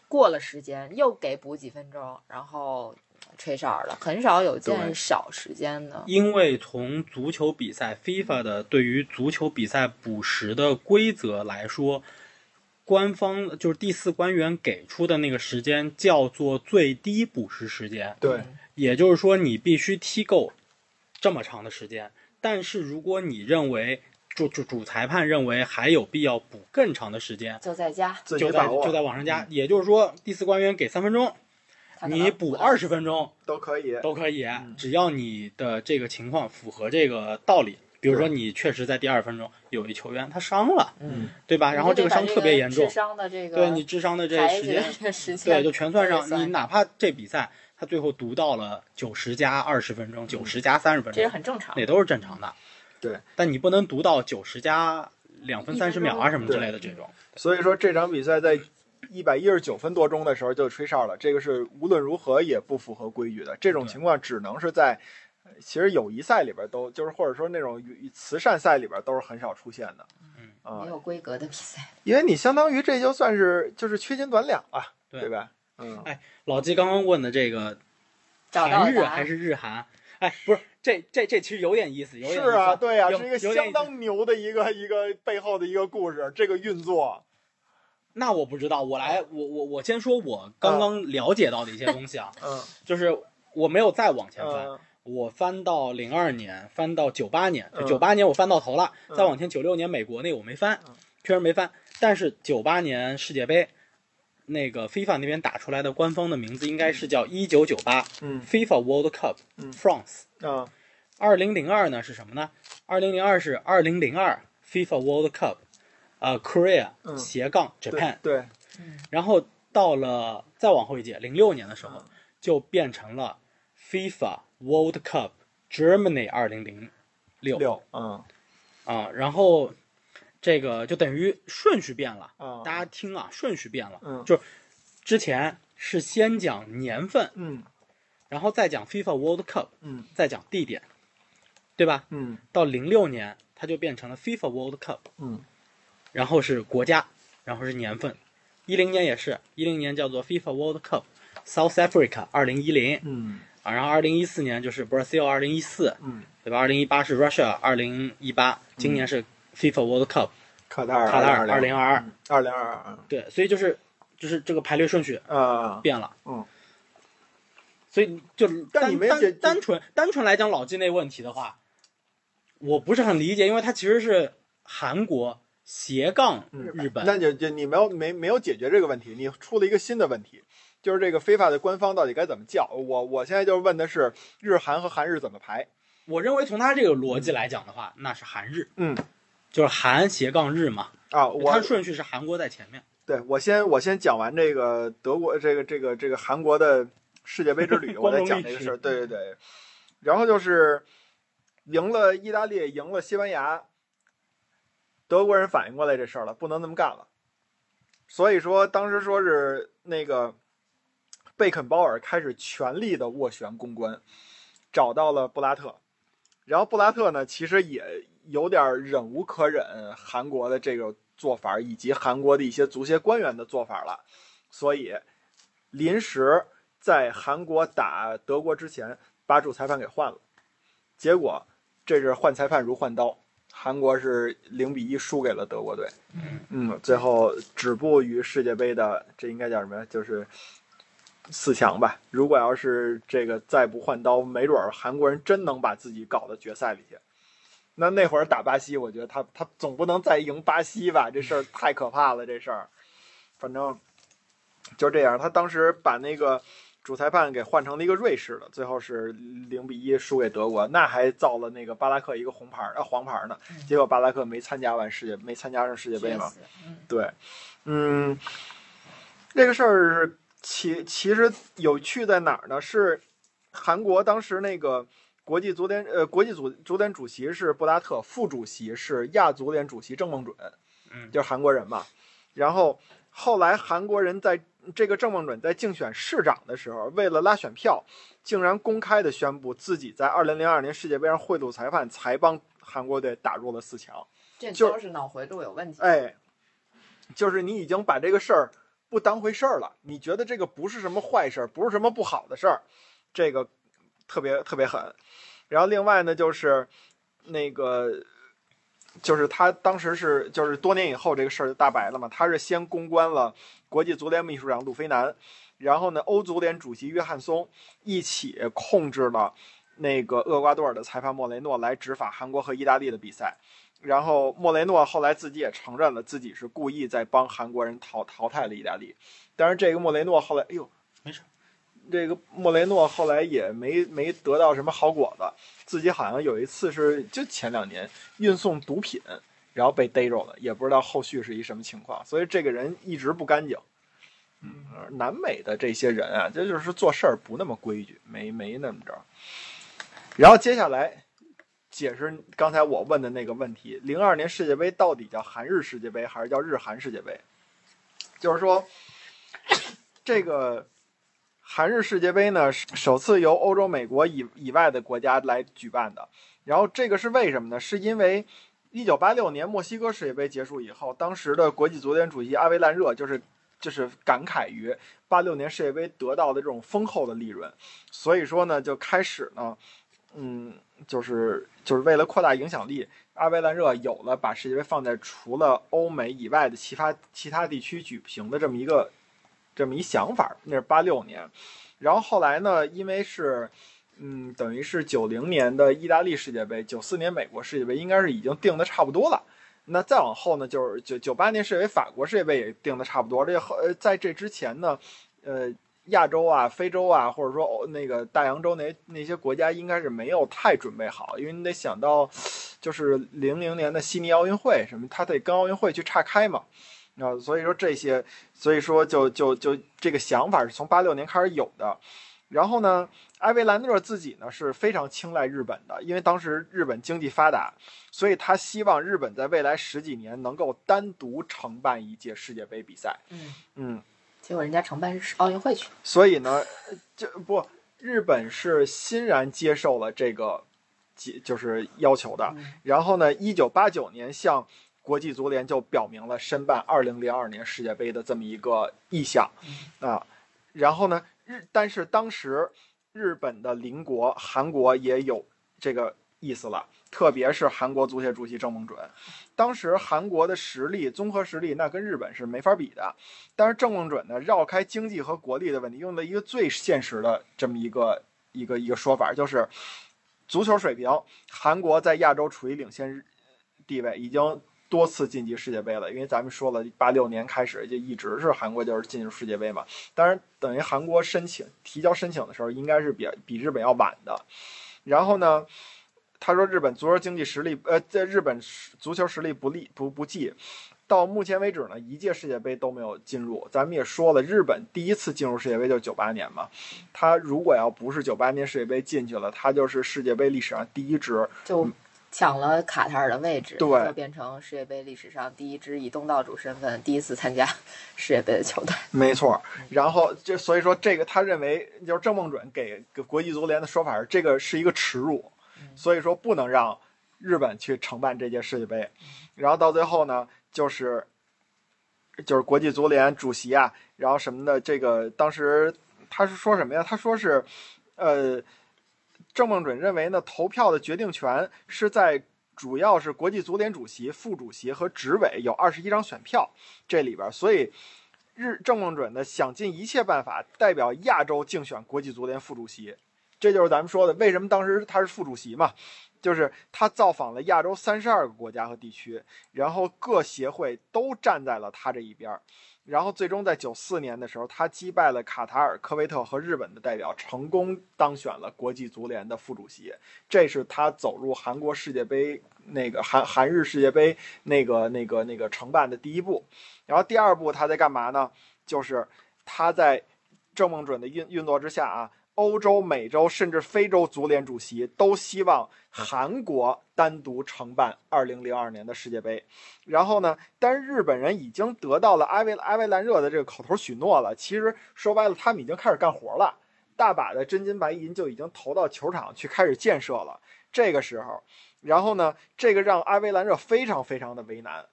过了时间，又给补几分钟，然后吹哨了，很少有见少时间的。因为从足球比赛 FIFA 的对于足球比赛补时的规则来说，官方就是第四官员给出的那个时间叫做最低补时时间。对，也就是说你必须踢够这么长的时间。但是如果你认为主主主裁判认为还有必要补更长的时间，就在家，就在就在往上加。也就是说，第四官员给三分钟，你补二十分钟都可以。都可以，嗯只要你的这个情况符合这个道理。比如说，你确实在第二分钟有一球员他伤了，嗯，对吧？然后这个伤特别严重智，商的这个对你智商的这个时间，对，就全算上。你哪怕这比赛他最后读到了九十加二十分钟，九十加三十分钟这很正常也。都是正常的。对，但你不能读到九十加两分三十秒啊什么之类的这种。所以说这场比赛在一百一十九分多钟的时候就吹哨了，这个是无论如何也不符合规矩的。这种情况只能是在呃其实友谊赛里边都就是或者说那种慈善赛里边都是很少出现的。嗯啊没，有规格的比赛，因为你相当于这就算是就是缺斤短两了，对对吧？嗯，哎老季刚刚问的这个韩日还。是日韩？哎，不是，这这这其实有点意思，有点是啊，对呀、有是一个相当牛的一个一个背后的一个故事，这个运作，那我不知道，我来，我我我先说我刚刚了解到的一些东西啊，嗯就是我没有再往前翻，嗯我翻到零二年，翻到九八年，嗯九八年我翻到头了，嗯再往前九六年美国那个我没翻嗯，确实没翻。但是九八年世界杯，那个 FIFA 那边打出来的官方的名字应该是叫一九九八嗯 FIFA World Cup 嗯 France。啊二零零二呢是什么呢？二零零二是二零零二 FIFA World Cup，呃，Korea 嗯。斜杠 Japan，、对。对，然后到了再往后一届，零六年的时候，嗯。就变成了 FIFA World Cup Germany 二零零六六嗯。啊，然后这个就等于顺序变了。啊大家听啊，顺序变了，嗯。就之前是先讲年份，嗯。然后再讲 FIFA World Cup，嗯。再讲地点，对吧？嗯。到零六年，它就变成了 FIFA World Cup，嗯然后是国家，然后是年份。一零年也是，一零年叫做 FIFA World Cup South Africa 二零一零嗯啊，然后二零一四年就是 Brazil 二零一四，嗯，对吧？二零一八是 Russia 二零一八，今年是 FIFA World Cup 卡塔尔卡塔尔二零二二二，二零二二对，所以就是就是这个排列顺序啊，变了，嗯，所以就单但你们单单纯单纯来讲老季那问题的话，我不是很理解，因为它其实是韩国斜杠日本，那就就你没有没没有解决这个问题，你出了一个新的问题，就是这个非法的官方到底该怎么叫？我我现在就是问的是日韩和韩日怎么排？我认为从他这个逻辑来讲的话，那是韩日，嗯就是韩斜杠日嘛，啊，我它顺序是韩国在前面。对我先我先讲完这个德国这个这个这个韩国的世界杯之旅，我再光荣历史讲这个事儿。对对对，然后就是赢了意大利，赢了西班牙，德国人反应过来这事儿了，不能那么干了。所以说当时说是那个贝肯鲍尔开始全力的斡旋公关，找到了布拉特，然后布拉特呢其实也有点忍无可忍韩国的这个做法，以及韩国的一些足协官员的做法了，所以临时在韩国打德国之前把主裁判给换了，结果这是换裁判如换刀，韩国是零比一输给了德国队，嗯，最后止步于世界杯的这应该叫什么呀？就是四强吧。如果要是这个再不换刀，没准儿韩国人真能把自己搞到决赛里去。那那会儿打巴西，我觉得他他总不能再赢巴西吧？这事儿太可怕了，这事儿。反正就这样，他当时把那个主裁判给换成了一个瑞士的，最后是零比一输给德国，那还造了那个巴拉克一个红牌儿呃黄牌儿呢。结果巴拉克没参加完世界，没参加上世界杯嘛。对，嗯，这个事儿是其其实有趣在哪儿呢？是韩国当时那个国际足联呃国际足足联主席是布拉特，副主席是亚足联主席郑梦准，嗯就是韩国人嘛。然后后来韩国人在这个郑梦准在竞选市长的时候，为了拉选票，竟然公开的宣布自己在2002年世界杯上贿赂裁判，才帮韩国队打入了四强。这就都是脑回路有问题。哎，就是你已经把这个事儿不当回事儿了，你觉得这个不是什么坏事儿，不是什么不好的事儿，这个特别特别狠。然后另外呢，就是那个，就是他当时是就是多年以后这个事儿就大白了嘛，他是先公关了国际足联秘书长路飞南。然后呢，欧足联主席约翰松一起控制了那个厄瓜多尔的裁判莫雷诺来执法韩国和意大利的比赛。然后莫雷诺后来自己也承认了自己是故意在帮韩国人淘淘汰了意大利。但是这个莫雷诺后来，哎呦，这个莫雷诺后来也没没得到什么好果子，自己好像有一次是就前两年运送毒品，然后被逮着了，也不知道后续是一什么情况。所以这个人一直不干净。嗯，南美的这些人啊，这就是做事儿不那么规矩，没没那么着。然后接下来解释刚才我问的那个问题：零二年世界杯到底叫韩日世界杯还是叫日韩世界杯？就是说，这个韩日世界杯呢，首次由欧洲、美国以以外的国家来举办的。然后这个是为什么呢？是因为一九八六年墨西哥世界杯结束以后，当时的国际足联主席阿维兰热就是就是感慨于八六年世界杯得到的这种丰厚的利润，所以说呢，就开始呢，嗯，就是就是为了扩大影响力，阿维兰热有了把世界杯放在除了欧美以外的其他其他地区举行的这么一个这么一想法。那是八六年，然后后来呢，因为是嗯，等于是九零年的意大利世界杯，九四年美国世界杯应该是已经定的差不多了。那再往后呢，就是九九八年世界杯法国世界杯也定的差不多。这后呃，在这之前呢，呃，亚洲啊、非洲啊，或者说欧那个大洋洲那那些国家应该是没有太准备好，因为你得想到，就是零零年的悉尼奥运会什么，它得跟奥运会去岔开嘛。啊，所以说这些，所以说就就就这个想法是从八六年开始有的。然后呢，埃维兰诺自己呢是非常青睐日本的，因为当时日本经济发达，所以他希望日本在未来十几年能够单独承办一届世界杯比赛。嗯，嗯，结果人家承办是奥运会去，所以呢，这不日本是欣然接受了这个，就是要求的。然后呢，一九八九年向国际足联就表明了申办二零零二年世界杯的这么一个意向啊。然后呢，日但是当时日本的邻国韩国也有这个意思了，特别是韩国足协主席郑梦准。当时韩国的实力综合实力那跟日本是没法比的，但是郑梦准呢绕开经济和国力的问题，用了一个最现实的这么一个一个一个说法，就是足球水平，韩国在亚洲处于领先地位，已经。多次晋级世界杯了，因为咱们说了，八六年开始就一直是韩国就是进入世界杯嘛。当然，等于韩国申请提交申请的时候，应该是比比日本要晚的。然后呢，他说日本足球经济实力，呃，在日本足球实力不利不不济，到目前为止呢，一届世界杯都没有进入。咱们也说了，日本第一次进入世界杯就是九八年嘛。他如果要不是九八年世界杯进去了，他就是世界杯历史上第一支就。抢了卡塔尔的位置，对，就变成世界杯历史上第一支以东道主身份第一次参加 世界杯的球队。没错，然后就所以说这个他认为就是郑梦准给给国际足联的说法是这个是一个耻辱，所以说不能让日本去承办这届世界杯。然后到最后呢，就是就是国际足联主席啊，然后什么的，这个当时他是说什么呀？他说是，呃。郑梦准认为呢，投票的决定权是在主要是国际足联主席、副主席和执委有二十一张选票这里边，所以日郑梦准呢想尽一切办法代表亚洲竞选国际足联副主席，这就是咱们说的为什么当时他是副主席嘛，就是他造访了亚洲三十二个国家和地区，然后各协会都站在了他这一边。然后最终在九四年的时候，他击败了卡塔尔、科威特和日本的代表，成功当选了国际足联的副主席。这是他走入韩国世界杯那个韩韩日世界杯那个那个那个承办的第一步。然后第二步他在干嘛呢？就是他在郑梦准的运运作之下啊。欧洲、美洲甚至非洲足联主席都希望韩国单独承办2002年的世界杯。然后呢，但是日本人已经得到了埃维埃维兰热的这个口头许诺了。其实说白了，他们已经开始干活了，大把的真金白银就已经投到球场去开始建设了。这个时候，然后呢，这个让埃维兰热非常非常的为难。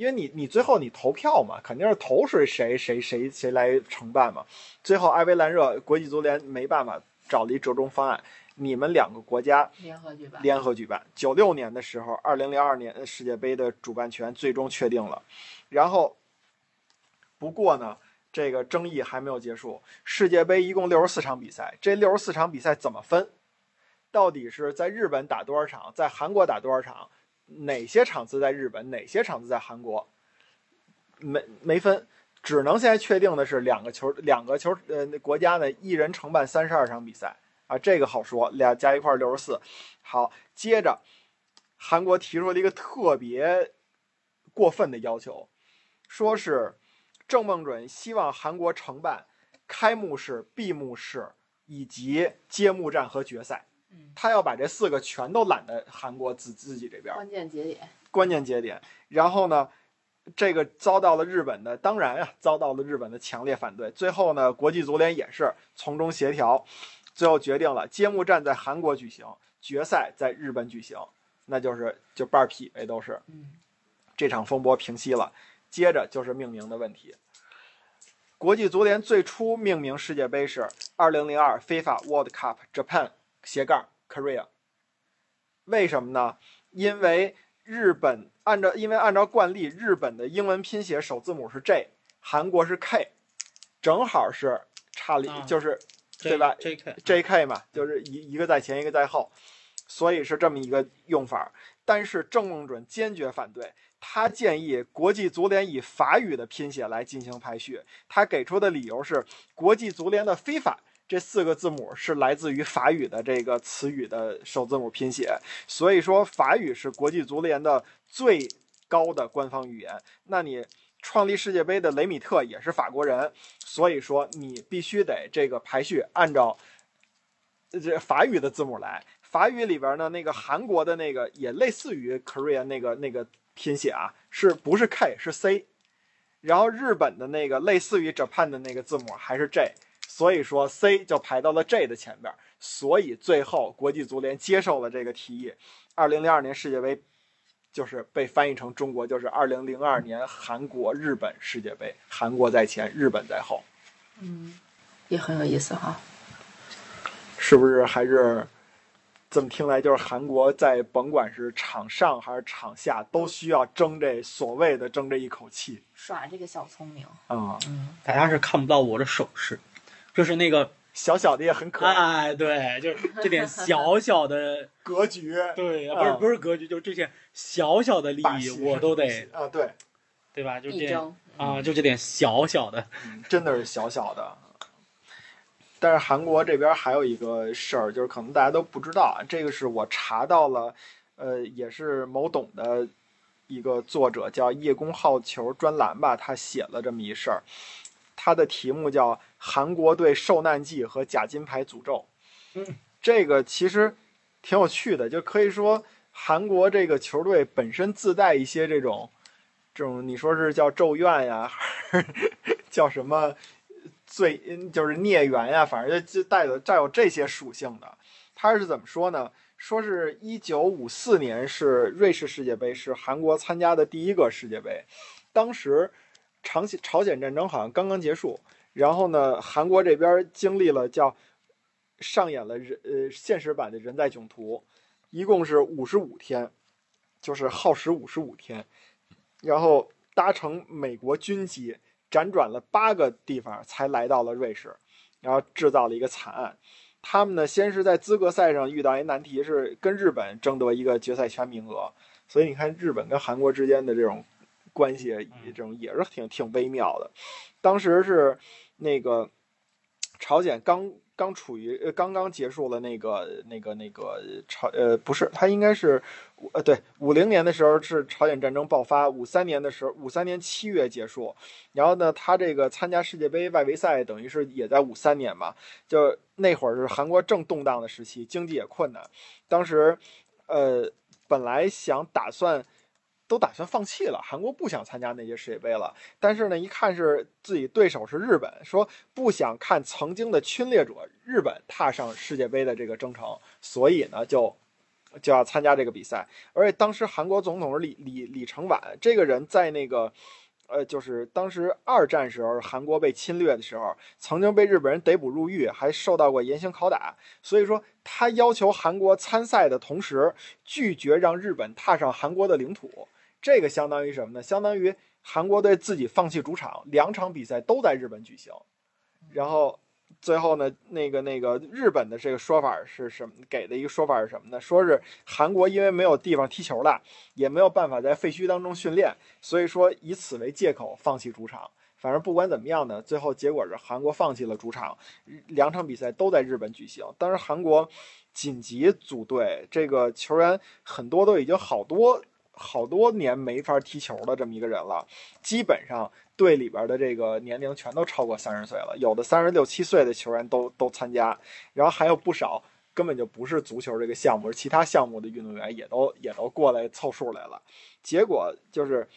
因为你你最后你投票嘛，肯定是投是谁谁谁谁来承办嘛。最后埃维兰热国际足联没办法找了一折中方案，你们两个国家联合举办。联合举办。九六年的时候，二零零二年世界杯的主办权最终确定了。然后，不过呢，这个争议还没有结束。世界杯一共六十四场比赛，这六十四场比赛怎么分？到底是在日本打多少场，在韩国打多少场？哪些场次在日本，哪些场次在韩国？没没分，只能现在确定的是两个球，两个球，呃，国家呢一人承办三十二场比赛啊，这个好说，俩加一块六十四。好，接着韩国提出了一个特别过分的要求，说是郑梦准希望韩国承办开幕式、闭幕式以及揭幕战和决赛。嗯，他要把这四个全都揽在韩国自自己这边，关键节点，关键节点。然后呢，这个遭到了日本的，当然啊，遭到了日本的强烈反对。最后呢，国际足联也是从中协调，最后决定了揭幕战在韩国举行，决赛在日本举行，那就是就半儿匹呗，都是。嗯，这场风波平息了，接着就是命名的问题。国际足联最初命名世界杯是2002 FIFA World Cup Japan 斜杠 Korea，为什么呢？因为日本按照因为按照惯例，日本的英文拼写首字母是 J，韩国是 K，正好是差了就是对吧 J K J.K. 嘛，就是一一个在前，一个在后，所以是这么一个用法。但是郑梦准坚决反对，他建议国际足联以法语的拼写来进行排序。他给出的理由是，国际足联的 FIFA 这四个字母是来自于法语的这个词语的首字母拼写，所以说法语是国际足联的最高的官方语言。那你创立世界杯的雷米特也是法国人，所以说你必须得这个排序按照呃这法语的字母来。法语里边呢，那个韩国的那个也类似于 Korea 那个那个拼写啊，是不是 K 是 C？然后日本的那个类似于 Japan 的那个字母还是 J，所以说 C 就排到了 J 的前边。所以最后国际足联接受了这个提议，二零零二年世界杯就是被翻译成中国，就是二零零二年韩国日本世界杯，韩国在前，日本在后，嗯，也很有意思哈。是不是还是？这么听来，就是韩国在甭管是场上还是场下，都需要争这所谓的争这一口气耍这个小聪明，啊、嗯，大家是看不到我的手势，就是那个，小小的也很可爱，哎，对，就是这点小小的，格局对，啊不是不是格局，就是这些小小的利益，我都得，啊，对，对吧？就这啊，就这点小小的，嗯真的是小小的。但是韩国这边还有一个事儿，就是可能大家都不知道啊，这个是我查到了，呃，也是某懂的一个作者叫叶公好球专栏吧，他写了这么一事儿，他的题目叫《韩国队受难记和假金牌诅咒》。嗯，这个其实挺有趣的，就可以说韩国这个球队本身自带一些这种这种，你说是叫咒怨呀，还 是叫什么？罪嗯就是孽缘呀，反正就带有带有这些属性的。他是怎么说呢？说是一九五四年是瑞士世界杯，是韩国参加的第一个世界杯。当时朝鲜朝鲜战争好像刚刚结束，然后呢，韩国这边经历了叫上演了人呃现实版的人在囧途，一共是五十五天，就是耗时五十五天，然后搭乘美国军机。辗转了八个地方才来到了瑞士，然后制造了一个惨案。他们呢，先是在资格赛上遇到一难题，是跟日本争夺一个决赛圈名额。所以你看，日本跟韩国之间的这种关系，这种也是挺挺微妙的。当时是那个朝鲜刚刚处于呃刚刚结束了那个那个那个朝呃不是，他应该是呃对五零年的时候是朝鲜战争爆发，五三年的时候五三年七月结束，然后呢，他这个参加世界杯外围赛等于是也在五三年嘛，就那会儿是韩国正动荡的时期，经济也困难，当时呃本来想打算。都打算放弃了，韩国不想参加那届世界杯了。但是呢，一看是自己对手是日本，说不想看曾经的侵略者日本踏上世界杯的这个征程，所以呢，就就要参加这个比赛。而且当时韩国总统是李李李承晚，这个人在那个呃，就是当时二战时候韩国被侵略的时候，曾经被日本人逮捕入狱，还受到过严刑拷打。所以说，他要求韩国参赛的同时，拒绝让日本踏上韩国的领土。这个相当于什么呢？相当于韩国队自己放弃主场，两场比赛都在日本举行，然后最后呢，那个那个日本的这个说法是什么？给的一个说法是什么呢？说是韩国因为没有地方踢球了，也没有办法在废墟当中训练，所以说以此为借口放弃主场。反正不管怎么样呢，最后结果是韩国放弃了主场，两场比赛都在日本举行。当时韩国紧急组队，这个球员很多都已经好多好多年没法踢球的这么一个人了，基本上队里边的这个年龄全都超过三十岁了，有的三十六七岁的球员都都参加，然后还有不少根本就不是足球这个项目，是其他项目的运动员也都也都过来凑数来了。结果就是，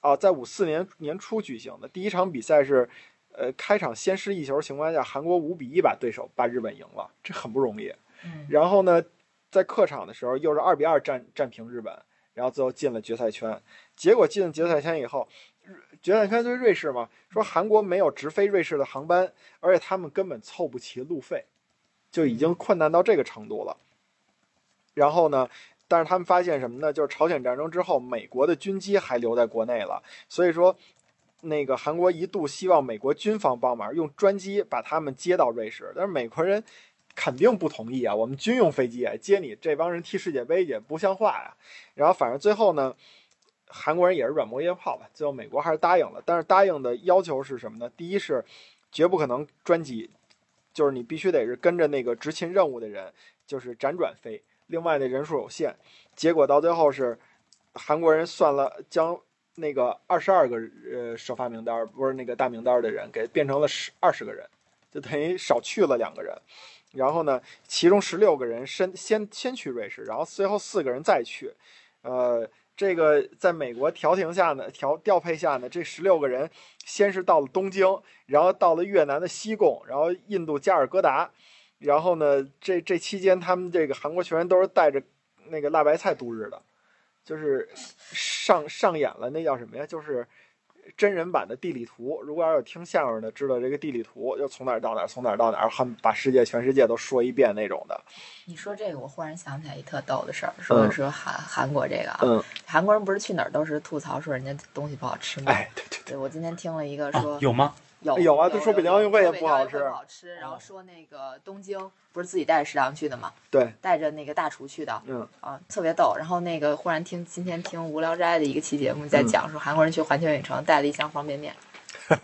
啊，在五四年年初举行的第一场比赛是，呃，开场先失一球情况下，韩国五比一把对手把日本赢了，这很不容易。嗯然后呢，在客场的时候又是二比二战战平日本，然后最后进了决赛圈。结果进了决赛圈以后，决赛圈对瑞士嘛，说韩国没有直飞瑞士的航班，而且他们根本凑不齐路费，就已经困难到这个程度了。然后呢，但是他们发现什么呢？就是朝鲜战争之后，美国的军机还留在国内了，所以说。那个韩国一度希望美国军方帮忙，用专机把他们接到瑞士，但是美国人肯定不同意啊！我们军用飞机啊，接你这帮人踢世界杯去，不像话呀！然后反正最后呢，韩国人也是软磨硬泡吧，最后美国还是答应了。但是答应的要求是什么呢？第一是绝不可能专机，就是你必须得是跟着那个执勤任务的人，就是辗转飞。另外那人数有限，结果到最后是韩国人算了将。那个二十二个呃首发名单不是那个大名单的人，给变成了十二十个人，就等于少去了两个人。然后呢，其中十六个人先先先去瑞士，然后最后四个人再去。呃，这个在美国调停下呢，调调配下呢，这十六个人先是到了东京，然后到了越南的西贡，然后印度加尔各答。然后呢，这这期间他们这个韩国球员都是带着那个辣白菜度日的。就是上上演了那叫什么呀？就是真人版的地理图。如果要有听相声的，知道这个地理图，就从哪儿到哪儿，从哪儿到哪儿，他把世界全世界都说一遍那种的。你说这个，我忽然想起来一特逗的事儿，说说韩韩国这个啊，嗯，韩国人不是去哪儿都是吐槽说人家东西不好吃吗？哎，对对对，对，我今天听了一个啊说有吗？有有啊都说北京奥运会也不好吃好吃，然后说那个东京不是自己带着食堂去的吗？对，带着那个大厨去的，嗯啊，特别逗。然后那个忽然听今天听无聊斋的一个期节目，在嗯讲说韩国人去环球影城带了一箱方便面，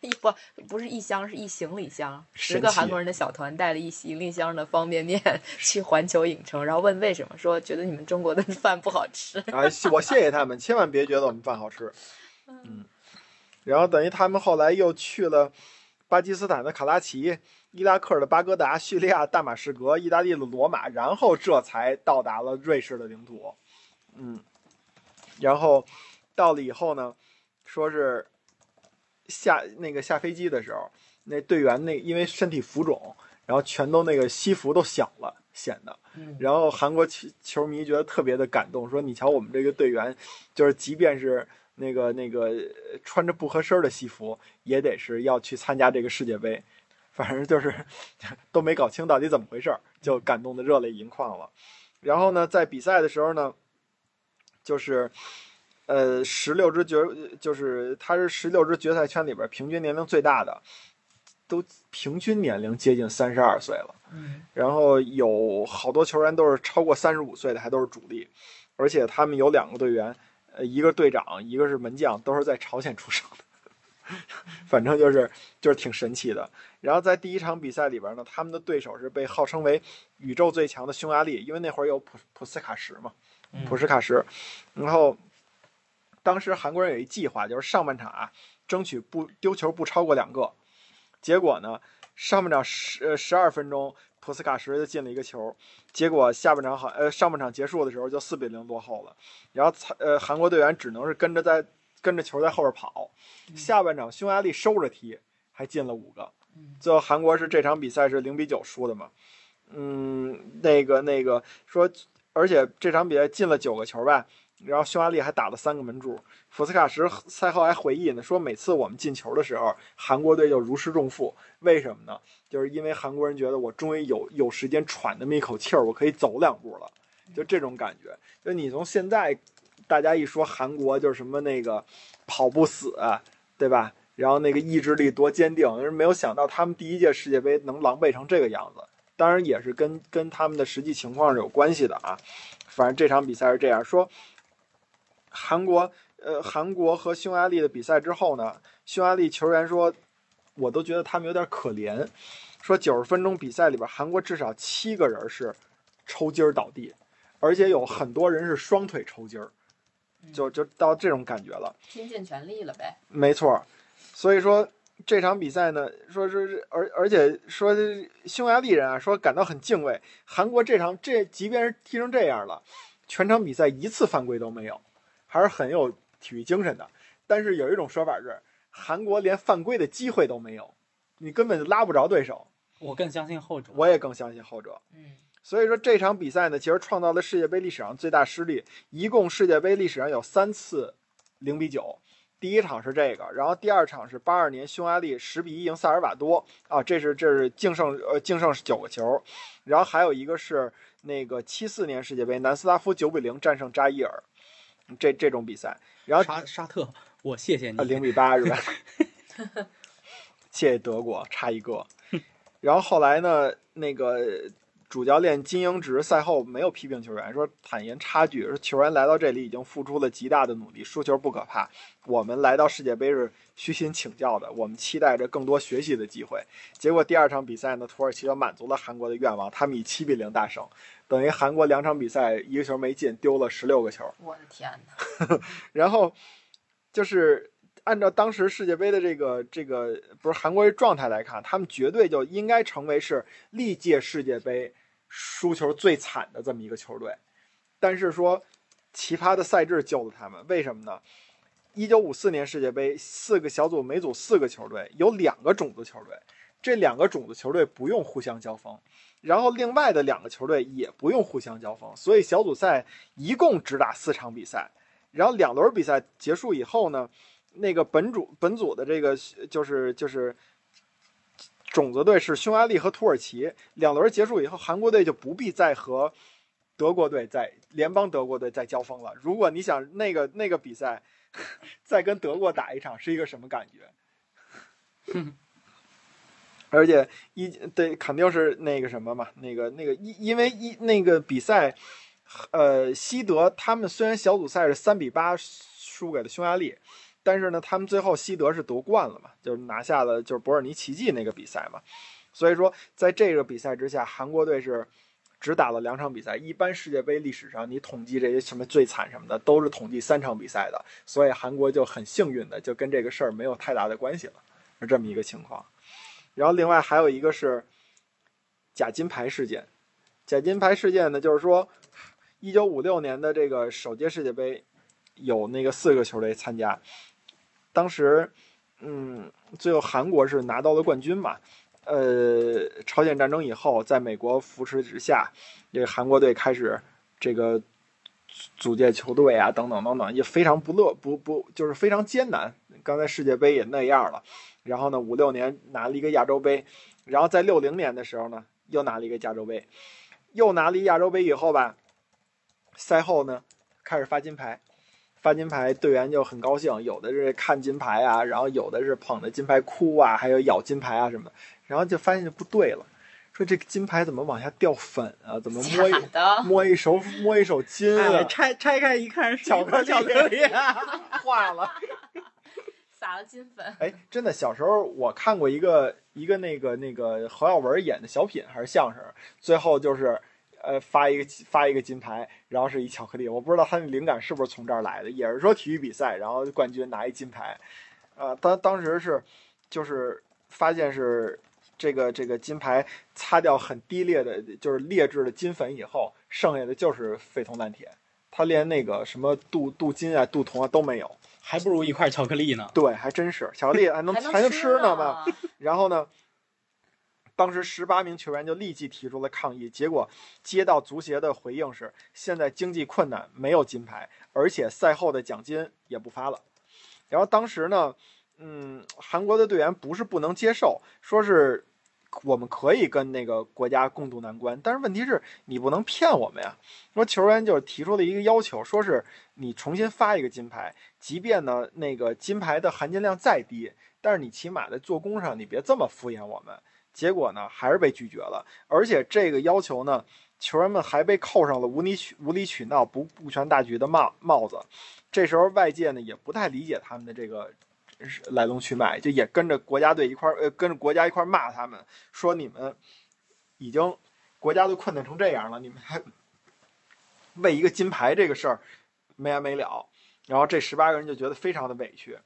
一不不是一箱，是一行李箱，十个韩国人的小团带了一行李箱的方便面去环球影城，然后问为什么，说觉得你们中国的饭不好吃。啊，我谢谢他们，千万别觉得我们饭好吃。嗯，然后等于他们后来又去了巴基斯坦的卡拉奇、伊拉克的巴格达、叙利亚大马士革、意大利的罗马，然后这才到达了瑞士的领土。嗯，然后到了以后呢，说是下那个下飞机的时候，那队员那因为身体浮肿，然后全都那个西服都响了，显得。嗯然后韩国球球迷觉得特别的感动，说：“你瞧，我们这个队员，就是即便是那个那个呃穿着不合身的西服，也得是要去参加这个世界杯。反正就是 都没搞清到底怎么回事儿，就感动的热泪盈眶了。然后呢，在比赛的时候呢，就是呃十六支决，就是他是十六支决赛圈里边平均年龄最大的，都平均年龄接近三十二岁了。嗯然后有好多球员都是超过三十五岁的，还都是主力，而且他们有两个队员，呃，一个队长，一个是门将，都是在朝鲜出生的，反正就是就是挺神奇的。然后在第一场比赛里边呢，他们的对手是被号称为宇宙最强的匈牙利，因为那会儿有普普斯卡什嘛，嗯普什卡什，然后当时韩国人有一计划，就是上半场啊，争取不丢球不超过两个。结果呢，上半场十呃十二分钟，普斯卡什就进了一个球，结果下半场好呃上半场结束的时候就四比零落后了，然后参呃韩国队员只能是跟着在跟着球在后边跑，下半场匈牙利收着踢，还进了五个，最后韩国是这场比赛是零比九输的嘛，嗯，那个那个说，而且这场比赛进了九个球吧。然后匈牙利还打了三个门柱，福斯卡什赛后还回忆呢，说每次我们进球的时候，韩国队就如释重负。为什么呢？就是因为韩国人觉得我终于有有时间喘那么一口气儿，我可以走两步了，就这种感觉。就你从现在大家一说韩国就是什么那个跑不死，对吧？然后那个意志力多坚定，就是没有想到他们第一届世界杯能狼狈成这个样子。当然也是跟跟他们的实际情况是有关系的啊。反正这场比赛是这样说，韩国呃韩国和匈牙利的比赛之后呢，匈牙利球员说，我都觉得他们有点可怜，说九十分钟比赛里边，韩国至少七个人是抽筋儿倒地，而且有很多人是双腿抽筋儿，就就到这种感觉了。拼尽全力了呗。没错，所以说这场比赛呢，说是而而且说匈牙利人啊，说感到很敬畏韩国这场这即便是踢成这样了，全场比赛一次犯规都没有，还是很有体育精神的。但是有一种说法是，韩国连犯规的机会都没有，你根本就拉不着对手。我更相信后者。我也更相信后者。嗯，所以说这场比赛呢，其实创造了世界杯历史上最大失利，一共世界杯历史上有三次零比九。第一场是这个，然后第二场是八二年匈牙利十比一赢萨尔瓦多啊，这是这是净胜呃净胜是九个球，然后还有一个是那个七四年世界杯南斯拉夫九比零战胜扎伊尔，这这种比赛，然后沙沙特，我谢谢你。啊，零比八是吧？谢谢德国，差一个。然后后来呢，那个主教练金英植赛后没有批评球员，说坦言差距，说球员来到这里已经付出了极大的努力，输球不可怕。我们来到世界杯是虚心请教的，我们期待着更多学习的机会。结果第二场比赛呢，土耳其就满足了韩国的愿望，他们以七比零大胜，等于韩国两场比赛一个球没进，丢了十六个球。我的天哪！然后就是按照当时世界杯的这个这个不是韩国人状态来看，他们绝对就应该成为是历届世界杯输球最惨的这么一个球队。但是说奇葩的赛制救了他们，为什么呢？一九五四年世界杯，四个小组，每组四个球队，有两个种子球队，这两个种子球队不用互相交锋，然后另外的两个球队也不用互相交锋，所以小组赛一共只打四场比赛。然后两轮比赛结束以后呢，那个本组本组的这个就是就是种子队是匈牙利和土耳其。两轮结束以后，韩国队就不必再和德国队在联邦德国队再交锋了。如果你想那个那个比赛 再跟德国打一场是一个什么感觉？而且一对肯定是那个什么嘛，那个那个因因为一那个比赛。呃，西德他们虽然小组赛是三比八输给了匈牙利，但是呢，他们最后西德是夺冠了嘛，就是拿下了就是伯尔尼奇迹那个比赛嘛。所以说，在这个比赛之下，韩国队是只打了两场比赛。一般世界杯历史上，你统计这些什么最惨什么的，都是统计三场比赛的。所以韩国就很幸运的，就跟这个事儿没有太大的关系了，是这么一个情况。然后另外还有一个是假金牌事件，假金牌事件呢，就是说。一九五六年的这个首届世界杯，有那个四个球队参加。当时，嗯，最后韩国是拿到了冠军嘛。呃，朝鲜战争以后，在美国扶持之下，这个韩国队开始这个组建球队啊，等等等等，也非常不乐不不，就是非常艰难。刚才世界杯也那样了，然后呢，五六年拿了一个亚洲杯，然后在六零年的时候呢，又拿了一个亚洲杯，又拿了一亚洲杯以后吧。赛后呢，开始发金牌，发金牌，队员就很高兴，有的是看金牌啊，然后有的是捧着金牌哭啊，还有咬金牌啊什么的，然后就发现就不对了，说这个金牌怎么往下掉粉啊？怎么摸一摸一手摸一手金啊？拆拆开一看是巧克力，巧克力化了，撒了金粉。哎，真的，小时候我看过一个一个那个那个侯耀文演的小品还是相声，最后就是。呃，发一个发一个金牌，然后是一巧克力，我不知道他的灵感是不是从这儿来的，也是说体育比赛，然后冠军拿一金牌，呃，当当时是就是发现是这个这个金牌擦掉很低劣的，就是劣质的金粉以后，剩下的就是废铜烂铁，他连那个什么镀镀金啊、镀铜啊都没有，还不如一块巧克力呢。对，还真是巧克力还能还能吃呢嘛。然后呢？当时十八名球员就立即提出了抗议，结果接到足协的回应是：现在经济困难，没有金牌，而且赛后的奖金也不发了。然后当时呢，嗯，韩国的队员不是不能接受，说是我们可以跟那个国家共度难关，但是问题是你不能骗我们呀。说球员就提出了一个要求，说是你重新发一个金牌，即便呢那个金牌的含金量再低，但是你起码在做工上你别这么敷衍我们。结果呢还是被拒绝了，而且这个要求呢，球员们还被扣上了无理取无理取闹、不顾全大局的帽帽子。这时候外界呢也不太理解他们的这个。来龙去脉，就也跟着国家队一块儿，呃，跟着国家一块儿骂他们，说你们已经国家都困难成这样了，你们还为一个金牌这个事儿没完没了。然后这十八个人就觉得非常的委屈。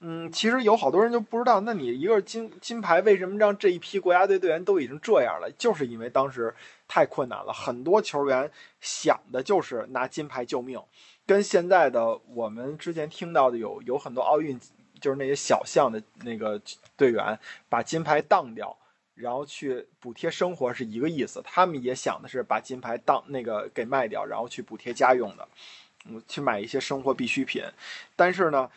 嗯，其实有好多人就不知道，那你一个金金牌为什么让这一批国家队队员都已经这样了？就是因为当时太困难了，很多球员想的就是拿金牌救命，跟现在的我们之前听到的有有很多奥运。就是那些小项的那个队员把金牌当掉，然后去补贴生活是一个意思。他们也想的是把金牌当那个给卖掉，然后去补贴家用的，嗯，去买一些生活必需品。但是呢，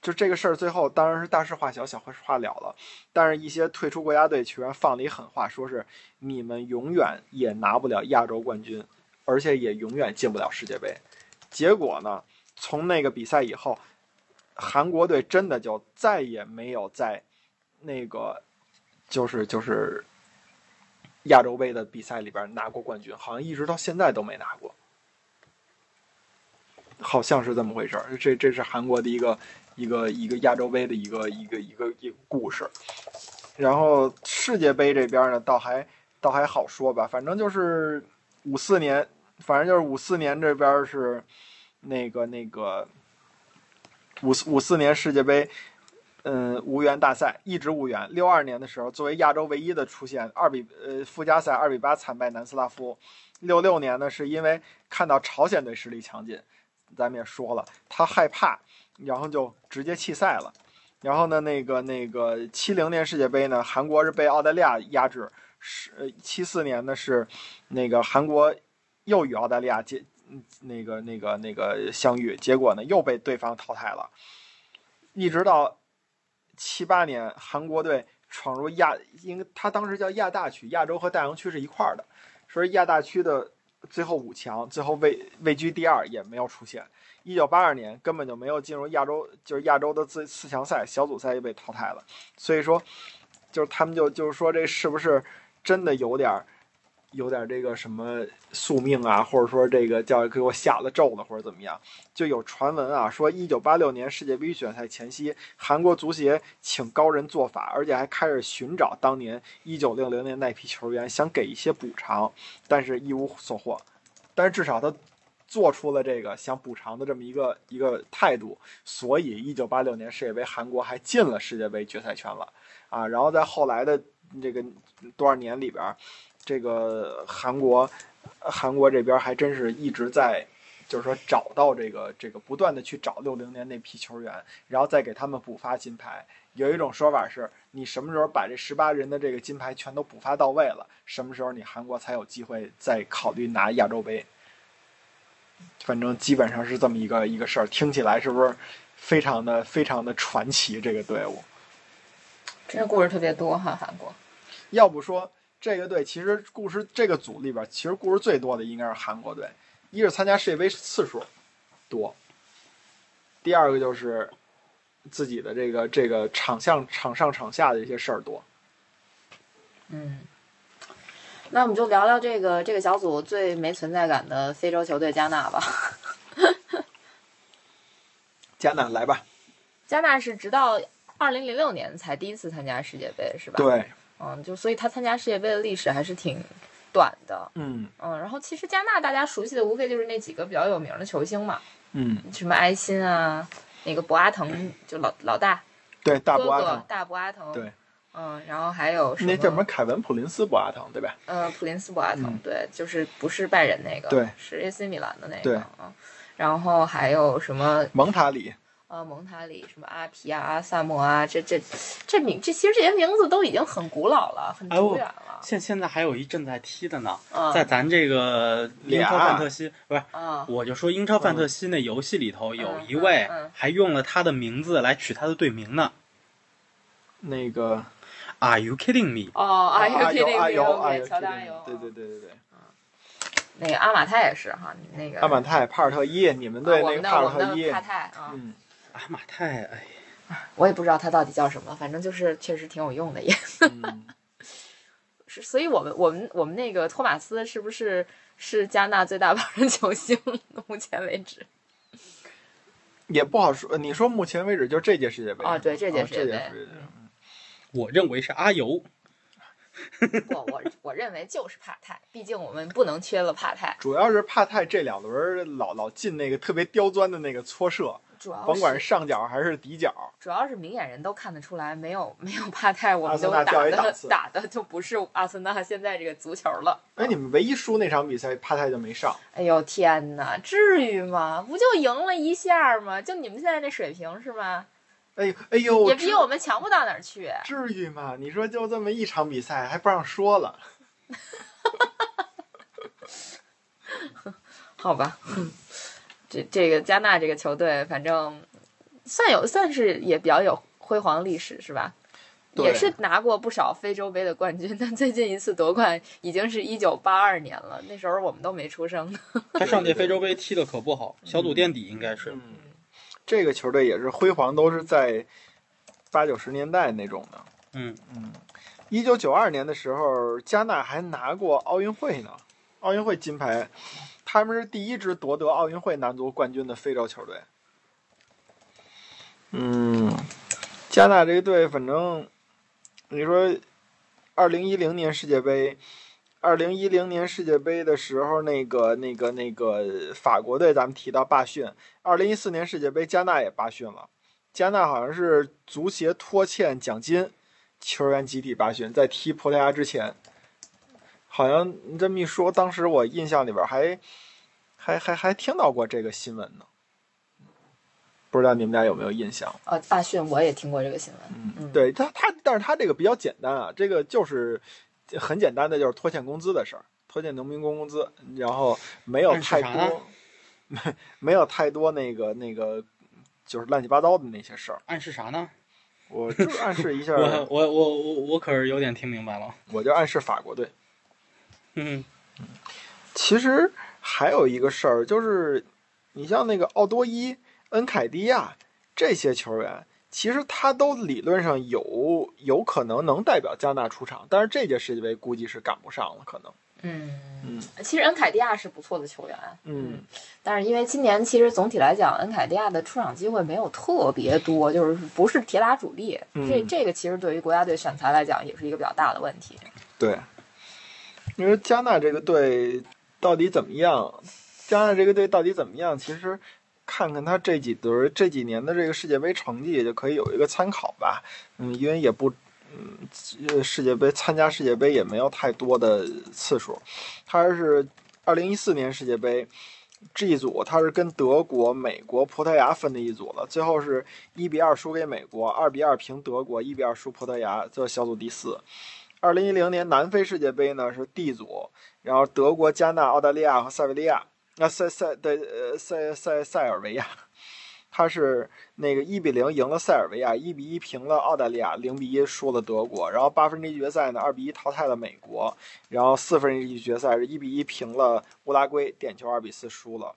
就这个事儿最后当然是大事化小，小事化了了。但是，一些退出国家队球员放了一狠话，说是你们永远也拿不了亚洲冠军，而且也永远进不了世界杯。结果呢，从那个比赛以后。韩国队真的就再也没有在那个就是就是亚洲杯的比赛里边拿过冠军，好像一直到现在都没拿过，好像是这么回事儿。这这是韩国的一个一个一个亚洲杯的一个一个一个一个故事。然后世界杯这边呢，倒还倒还好说吧，反正就是五四年，反正就是五四年这边是那个那个。五四五四年世界杯，嗯，无缘大赛，一直无缘。六二年的时候，作为亚洲唯一的出现，二比呃附加赛二比八惨败南斯拉夫。六六年呢，是因为看到朝鲜队实力强劲，咱们也说了，他害怕，然后就直接弃赛了。然后呢，那个那个七零年世界杯呢，韩国是被澳大利亚压制。是七四年呢，是那个韩国又与澳大利亚接。嗯，那个、那个、那个相遇，结果呢又被对方淘汰了。一直到七八年，韩国队闯入亚，因为他当时叫亚大区，亚洲和大洋区是一块儿的，说是亚大区的最后五强，最后位位居第二也没有出现。一九八二年根本就没有进入亚洲，就是亚洲的四四强赛，小组赛也被淘汰了。所以说，就是他们就就是说这是不是真的有点儿？有点这个什么宿命啊，或者说这个叫给我下了咒了，或者怎么样？就有传闻啊，说一九八六年世界杯选赛前夕，韩国足协请高人做法，而且还开始寻找当年一九六零年那批球员，想给一些补偿，但是一无所获。但是至少他做出了这个想补偿的这么一个一个态度，所以一九八六年世界杯韩国还进了世界杯决赛圈了啊。然后在后来的这个多少年里边。这个韩国，韩国这边还真是一直在，就是说找到这个这个不断的去找六零年那批球员，然后再给他们补发金牌。有一种说法是，你什么时候把这十八人的这个金牌全都补发到位了，什么时候你韩国才有机会再考虑拿亚洲杯。反正基本上是这么一个一个事儿，听起来是不是非常的非常的传奇？这个队伍，真的故事特别多哈，韩国。要不说。这个队其实故事这个组里边，其实故事最多的应该是韩国队，一是参加世界杯次数多，第二个就是自己的这个这个场上场上场下的一些事儿多。嗯，那我们就聊聊这个这个小组最没存在感的非洲球队加纳吧。加纳来吧。加纳是直到二零零六年才第一次参加世界杯，是吧？对。嗯，就所以他参加世界杯的历史还是挺短的。嗯嗯，然后其实加纳大家熟悉的无非就是那几个比较有名的球星嘛。嗯，什么埃辛啊，那个博阿滕就老老大，对大博阿滕，大博阿滕。对，嗯，然后还有那叫什么凯文普林斯博阿滕对吧？呃，普林斯博阿滕，对，就是不是拜仁那个，对，是 AC 米兰的那个。对，嗯，然后还有什么蒙塔里。呃，蒙塔里什么阿皮啊、阿萨莫啊，这这这名这其实这些名字都已经很古老了，很久远了。现现在还有一正在踢的呢，在咱这个英超范特西不是，我就说英超范特西那游戏里头有一位还用了他的名字来取他的队名呢。那个 Are you kidding me？哦，Are you kidding 啊 me？有啊 OK，有乔丹有。对对对对对。那个阿马泰也是哈，那个阿马泰、帕尔特伊，你们队那个帕尔特伊，帕泰啊，嗯，阿马泰，哎呀，我也不知道他到底叫什么，反正就是确实挺有用的也。嗯 是，所以我们我们我们那个托马斯是不是是加纳最大榜的球星？目前为止也不好说。你说目前为止就这届世界杯哦对这届哦世界杯我认为是阿尤。我，我我认为就是帕泰，毕竟我们不能缺了帕泰，主要是帕泰这两轮老老进那个特别刁钻的那个搓射，主要甭管上角还是底角，主要是明眼人都看得出来，没有没 有帕泰，我们就打的打的就不是阿森纳现在这个足球了。哎，你们唯一输那场比赛，帕泰就没上。哎呦天哪，至于吗？不就赢了一下吗？就你们现在这水平是吗？哎呦哎呦，也比我们强不到哪儿去。至于吗？你说就这么一场比赛还不让说了？好吧，这这个加纳这个球队，反正算有算是也比较有辉煌历史，是吧？对也是拿过不少非洲杯的冠军，但最近一次夺冠已经是一九八二年了，那时候我们都没出生呢。他上届非洲杯踢的可不好，小组垫底应该是。嗯，这个球队也是辉煌，都是在八九十年代那种的。嗯嗯，一九九二年的时候，加纳还拿过奥运会呢，奥运会金牌，他们是第一支夺得奥运会男足冠军的非洲球队。嗯，加纳这个队，反正你说，二零一零年世界杯，二零一零年世界杯的时候，那个那个那个法国队，咱们提到罢训。二零一四年世界杯，加纳也罢训了。加纳好像是足协拖欠奖金，球员集体罢训，在踢葡萄牙之前，好像你这么一说，当时我印象里边还还还还听到过这个新闻呢。不知道你们俩有没有印象？呃，大训我也听过这个新闻。嗯对他他，但是他这个比较简单啊，这个就是很简单的，就是拖欠工资的事儿，拖欠农民工工资，然后没有太多，没 没有太多那个那个，就是乱七八糟的那些事儿。暗示啥呢？我就是暗示一下，我我我我我可是有点听明白了。我就暗示法国队。嗯，其实还有一个事儿，就是你像那个奥多伊、恩凯迪亚这些球员，其实他都理论上有有可能能代表加纳出场，但是这届世界杯估计是赶不上了，可能。嗯嗯其实恩凯迪亚是不错的球员，嗯，但是因为今年其实总体来讲，恩凯迪亚的出场机会没有特别多，就是不是铁打主力。嗯这这个其实对于国家队选材来讲，也是一个比较大的问题。对。你说加纳这个队到底怎么样？加纳这个队到底怎么样？其实看看他这几轮这几年的这个世界杯成绩，就可以有一个参考吧。嗯，因为也不，嗯，世界杯参加世界杯也没有太多的次数。他是二零一四年世界杯 G 组，他是跟德国、美国、葡萄牙分的一组了，最后是一比二输给美国，二比二平德国，一比二输葡萄牙，最后小组第四。二零一零年南非世界杯呢是 D 组，然后德国、加纳、澳大利亚和塞维利亚，那塞塞的呃塞塞塞尔维亚，他是那个一比零赢了塞尔维亚，一比一平了澳大利亚，零比一输了德国，然后八分之一决赛呢二比一淘汰了美国，然后四分之一决赛是一比一平了乌拉圭，点球二比四输了。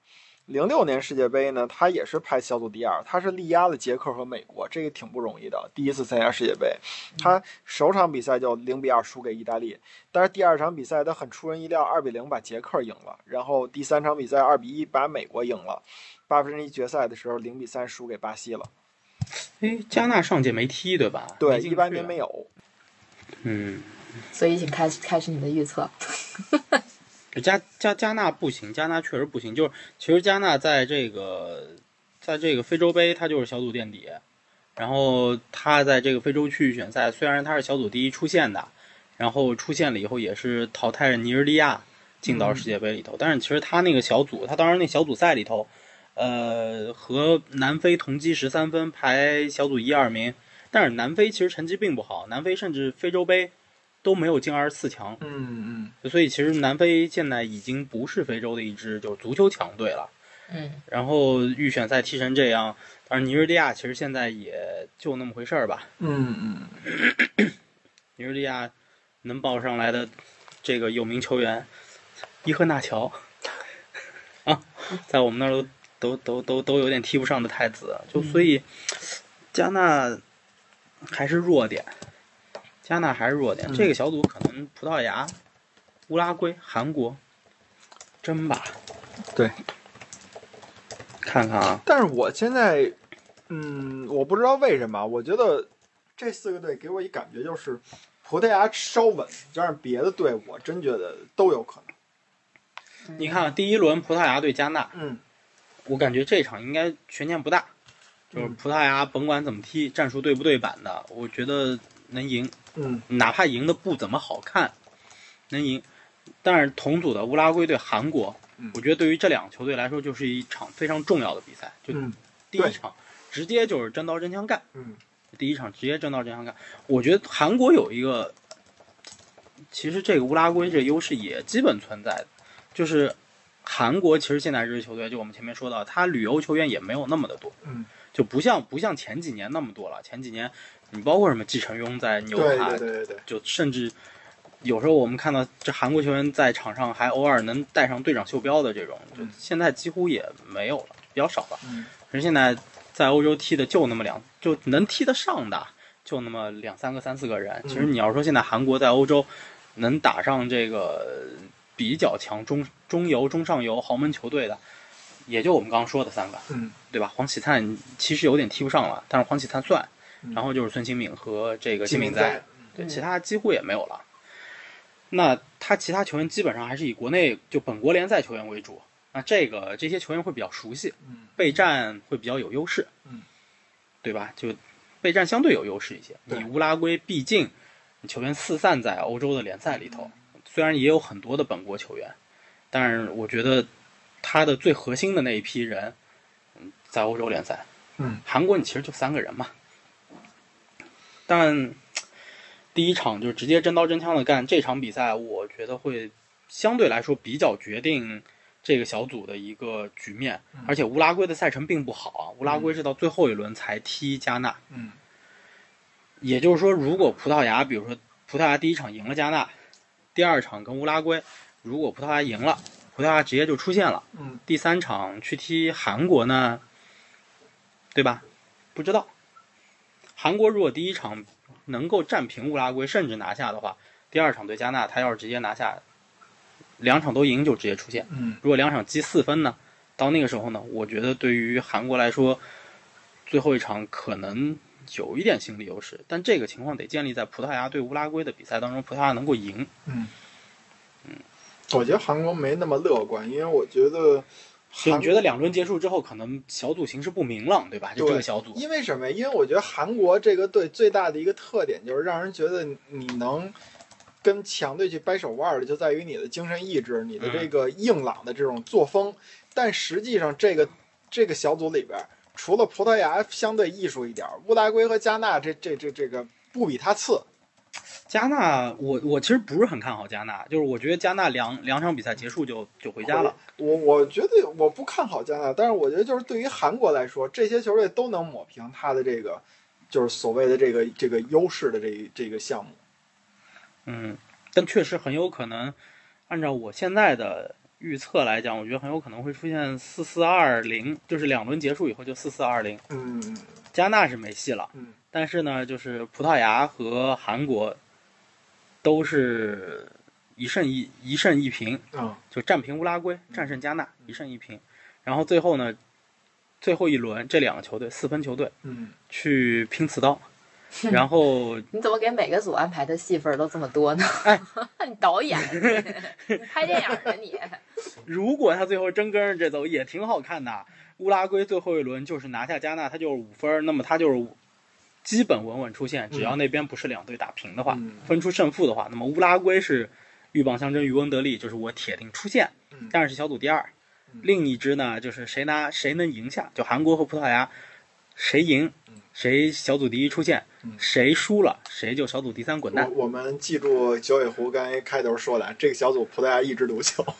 零六年世界杯呢，他也是排小组第二，他是力压了捷克和美国，这个挺不容易的。第一次参加世界杯，他首场比赛就零比二输给意大利，但是第二场比赛他很出人意料，二比零把捷克赢了，然后第三场比赛二比一把美国赢了，八分之一决赛的时候零比三输给巴西了。哎，加纳上届没踢对吧？对，一八年没有。嗯，所以，请开始开始你的预测。加加加纳不行，加纳确实不行。就是其实加纳在这个在这个非洲杯，他就是小组垫底。然后他在这个非洲区域选赛，虽然他是小组第一出线的，然后出线了以后也是淘汰了尼日利亚进到世界杯里头。但是其实他那个小组，他当时那小组赛里头，呃，和南非同积十三分，排小组一二名。但是南非其实成绩并不好，南非甚至非洲杯都没有进二十四强。嗯嗯，所以其实南非现在已经不是非洲的一支就是足球强队了。嗯，然后预选赛踢成这样，当然尼日利亚其实现在也就那么回事儿吧。嗯嗯，尼日利亚能报上来的这个有名球员伊赫纳乔啊，在我们那儿都都都都都有点踢不上的太子，就所以加纳还是弱点，加纳还是弱点。嗯。这个小组可能葡萄牙、乌拉圭、韩国真吧，对，看看啊，但是我现在，嗯，我不知道为什么，我觉得这四个队给我一感觉就是葡萄牙稍稳，但是别的队，我真觉得都有可能。你看啊第一轮葡萄牙对加纳，嗯。我感觉这场应该悬念不大，就是嗯。葡萄牙甭管怎么踢，战术对不对版的，我觉得能赢，嗯哪怕赢的不怎么好看，能赢。但是同组的乌拉圭对韩国，嗯我觉得对于这两个球队来说，就是一场非常重要的比赛。就第一场直接就是真刀真枪干，嗯第一场直接真刀真枪干。我觉得韩国有一个，其实这个乌拉圭这个优势也基本存在的，就是韩国其实现在这支球队，就我们前面说到，他旅游球员也没有那么的多，嗯，就不像不像前几年那么多了。前几年你包括什么季承庸在纽对卡对对对对，就甚至有时候我们看到这韩国球员在场上还偶尔能带上队长袖标的这种，就嗯现在几乎也没有了，比较少了。嗯可是现在在欧洲踢的就那么两，就能踢得上的就那么两三个、三四个人。嗯其实你要说现在韩国在欧洲能打上这个比较强中中游、中上游豪门球队的，也就我们刚刚说的三个，嗯对吧？黄启灿其实有点踢不上了，但是黄启灿算，嗯然后就是孙兴敏和这个金敏哉哉，，对，嗯。其他几乎也没有了。那他其他球员基本上还是以国内就本国联赛球员为主，那这个这些球员会比较熟悉，嗯。备战会比较有优势，嗯，对吧？就备战相对有优势一些。对。你乌拉圭毕竟球员四散在欧洲的联赛里头，虽然也有很多的本国球员，但是我觉得他的最核心的那一批人，嗯，在欧洲联赛，嗯，韩国你其实就三个人嘛，但第一场就直接真刀真枪的干，这场比赛我觉得会相对来说比较决定这个小组的一个局面，嗯而且乌拉圭的赛程并不好啊，乌拉圭是到最后一轮才踢加纳，嗯也就是说，如果葡萄牙，比如说葡萄牙第一场赢了加纳，第二场跟乌拉圭，如果葡萄牙赢了，葡萄牙直接就出现了。嗯第三场去踢韩国呢，对吧？不知道。韩国如果第一场能够战平乌拉圭，甚至拿下的话，第二场对加纳，他要是直接拿下，两场都赢就直接出线。嗯如果两场积四分呢，到那个时候呢，我觉得对于韩国来说，最后一场可能有一点心理优势，但这个情况得建立在葡萄牙对乌拉圭的比赛当中，葡萄牙能够赢。嗯我觉得韩国没那么乐观，因为我觉得韩就你觉得两轮结束之后，可能小组形势不明朗，对吧？就这个小组，因为什么？因为我觉得韩国这个队最大的一个特点就是让人觉得你能跟强队去掰手腕儿的，就在于你的精神意志，你的这个硬朗的这种作风。但实际上，这个这个小组里边，除了葡萄牙相对艺术一点儿，乌拉圭和加纳这这这这个不比他次。加纳，我我其实不是很看好加纳，就是我觉得加纳两两场比赛结束就就回家了。我我觉得我不看好加纳，但是我觉得就是对于韩国来说，这些球队都能抹平他的这个就是所谓的这个这个优势的这一这个项目。嗯，但确实很有可能，按照我现在的预测来讲，我觉得很有可能会出现四四二零，就是两轮结束以后就四四二零。嗯加纳是没戏了，嗯但是呢，就是葡萄牙和韩国都是一胜一一胜一平，啊就战平乌拉圭，战胜加纳，一胜一平。然后最后呢，最后一轮这两个球队四分球队嗯，去拼刺刀，然后你怎么给每个组安排的戏份都这么多呢？哎，你导演，你你拍电影呢你，如果他最后真跟着这走，也挺好看的。乌拉圭最后一轮就是拿下加纳，他就是五分，那么他就是基本稳稳出线。只要那边不是两队打平的话，嗯分出胜负的话，那么乌拉圭是鹬蚌相争，渔翁得利，就是我铁定出线嗯，但是小组第二。嗯另一支呢，就是谁拿谁能赢下，就韩国和葡萄牙，谁赢嗯谁小组第一出线嗯，谁输了谁就小组第三滚蛋。我我们记住九尾狐刚才开头说的，这个小组葡萄牙一枝独秀。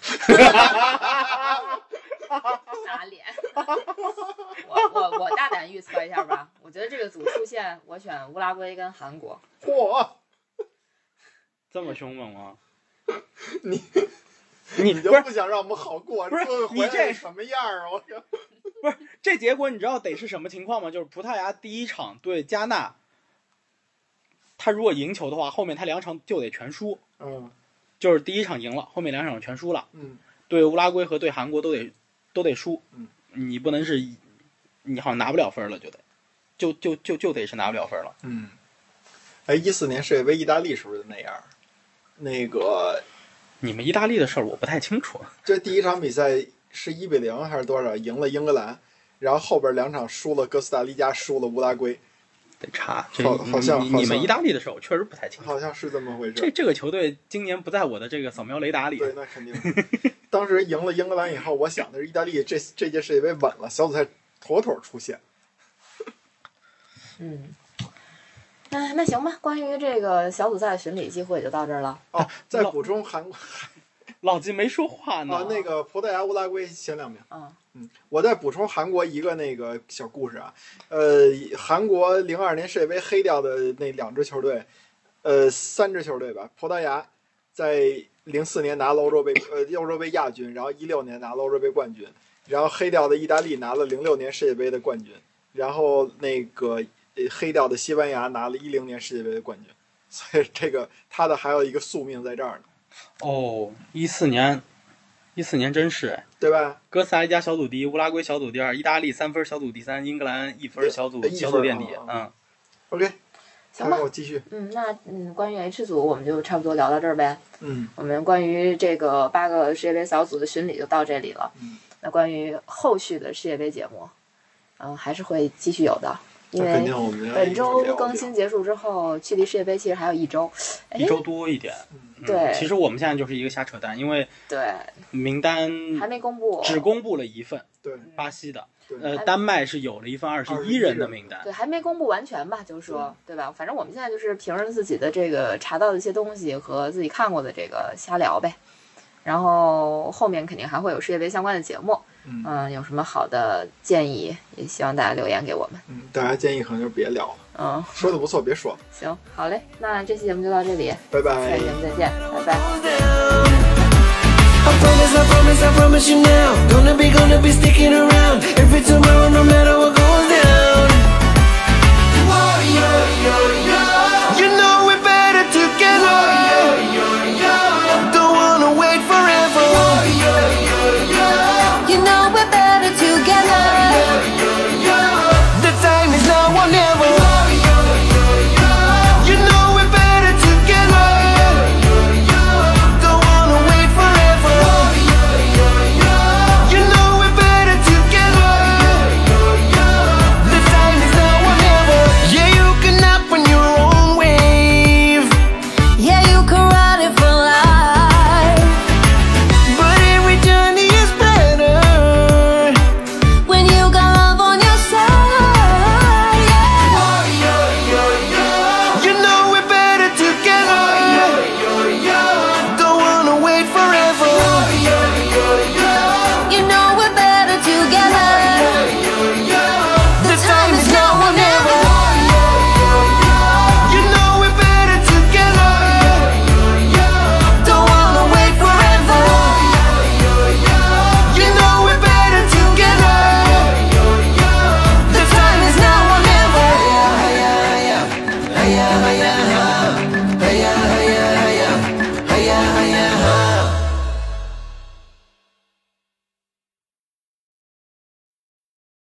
打脸。我我我大胆预测一下吧，我觉得这个组出现，我选乌拉圭跟韩国。嚯，这么凶猛吗？你你就不想让我们好过？不是你这是什么样啊？我靠！不是这结果，你知道得是什么情况吗？就是葡萄牙第一场对加纳，他如果赢球的话，后面他两场就得全输。嗯就是第一场赢了，后面两场全输了。嗯对乌拉圭和对韩国都得都得输。嗯，你不能是，你好像拿不了分了，就得，就就就就得是拿不了分了。嗯。哎，一四年世界杯意大利是不是那样？那个你们意大利的事儿我不太清楚。这第一场比赛是一比零还是多少？赢了英格兰，然后后边两场输了哥斯达黎加，输了乌拉圭，得查，这好好像你你们意大利的事儿我确实不太清楚。好像是这么回事。这这个球队今年不在我的这个扫描雷达里。对，那肯定。当时赢了英格兰以后，我想的是意大利这这届世界杯稳了，小组赛妥妥出线。嗯，那那行吧，关于这个小组赛的巡礼机会就到这儿了。哦，再补充韩国老金没说话呢。啊，那个葡萄牙、乌拉圭前两名。嗯嗯，我再补充韩国一个那个小故事啊，呃，韩国零二年世界杯黑掉的那两支球队，呃，三支球队吧，葡萄牙在零四年拿了欧洲杯，呃，欧洲杯亚军，然后一六年拿了欧洲杯冠军，然后黑掉的意大利拿了零六年世界杯的冠军，然后那个呃黑掉的西班牙拿了一零年世界杯的冠军，所以这个他的还有一个宿命在这儿呢，哦，一四年，一四年真是哎，对吧？哥斯达黎加小组第一，乌拉圭小组第二，意大利三分小组第三，英格兰一分小组小组垫底。啊嗯，OK，行吧那我继续，嗯，那嗯，关于 H 组我们就差不多聊到这儿呗。嗯我们关于这个八个世界杯小组的巡礼就到这里了。嗯那关于后续的世界杯节目，嗯、还是会继续有的，因为本周更新结束之后，距离世界杯其实还有一周。哎一周多一点。嗯对其实我们现在就是一个瞎扯淡，因为对，名单还没公布，只公布了一份，对巴西的。对呃，丹麦是有了一份二十一人的名单。对，还没公布完全吧，就是说，对吧？反正我们现在就是凭着自己的这个查到的一些东西和自己看过的这个瞎聊呗。然后后面肯定还会有世界杯相关的节目，嗯嗯，有什么好的建议，也希望大家留言给我们。嗯，大家建议可能就别聊了，嗯，说的不错，别说了，行，好嘞，那这期节目就到这里，拜拜下期节目再见，拜拜。I promise, I promise, I promise you now. Gonna be, gonna be sticking around every tomorrow, no matter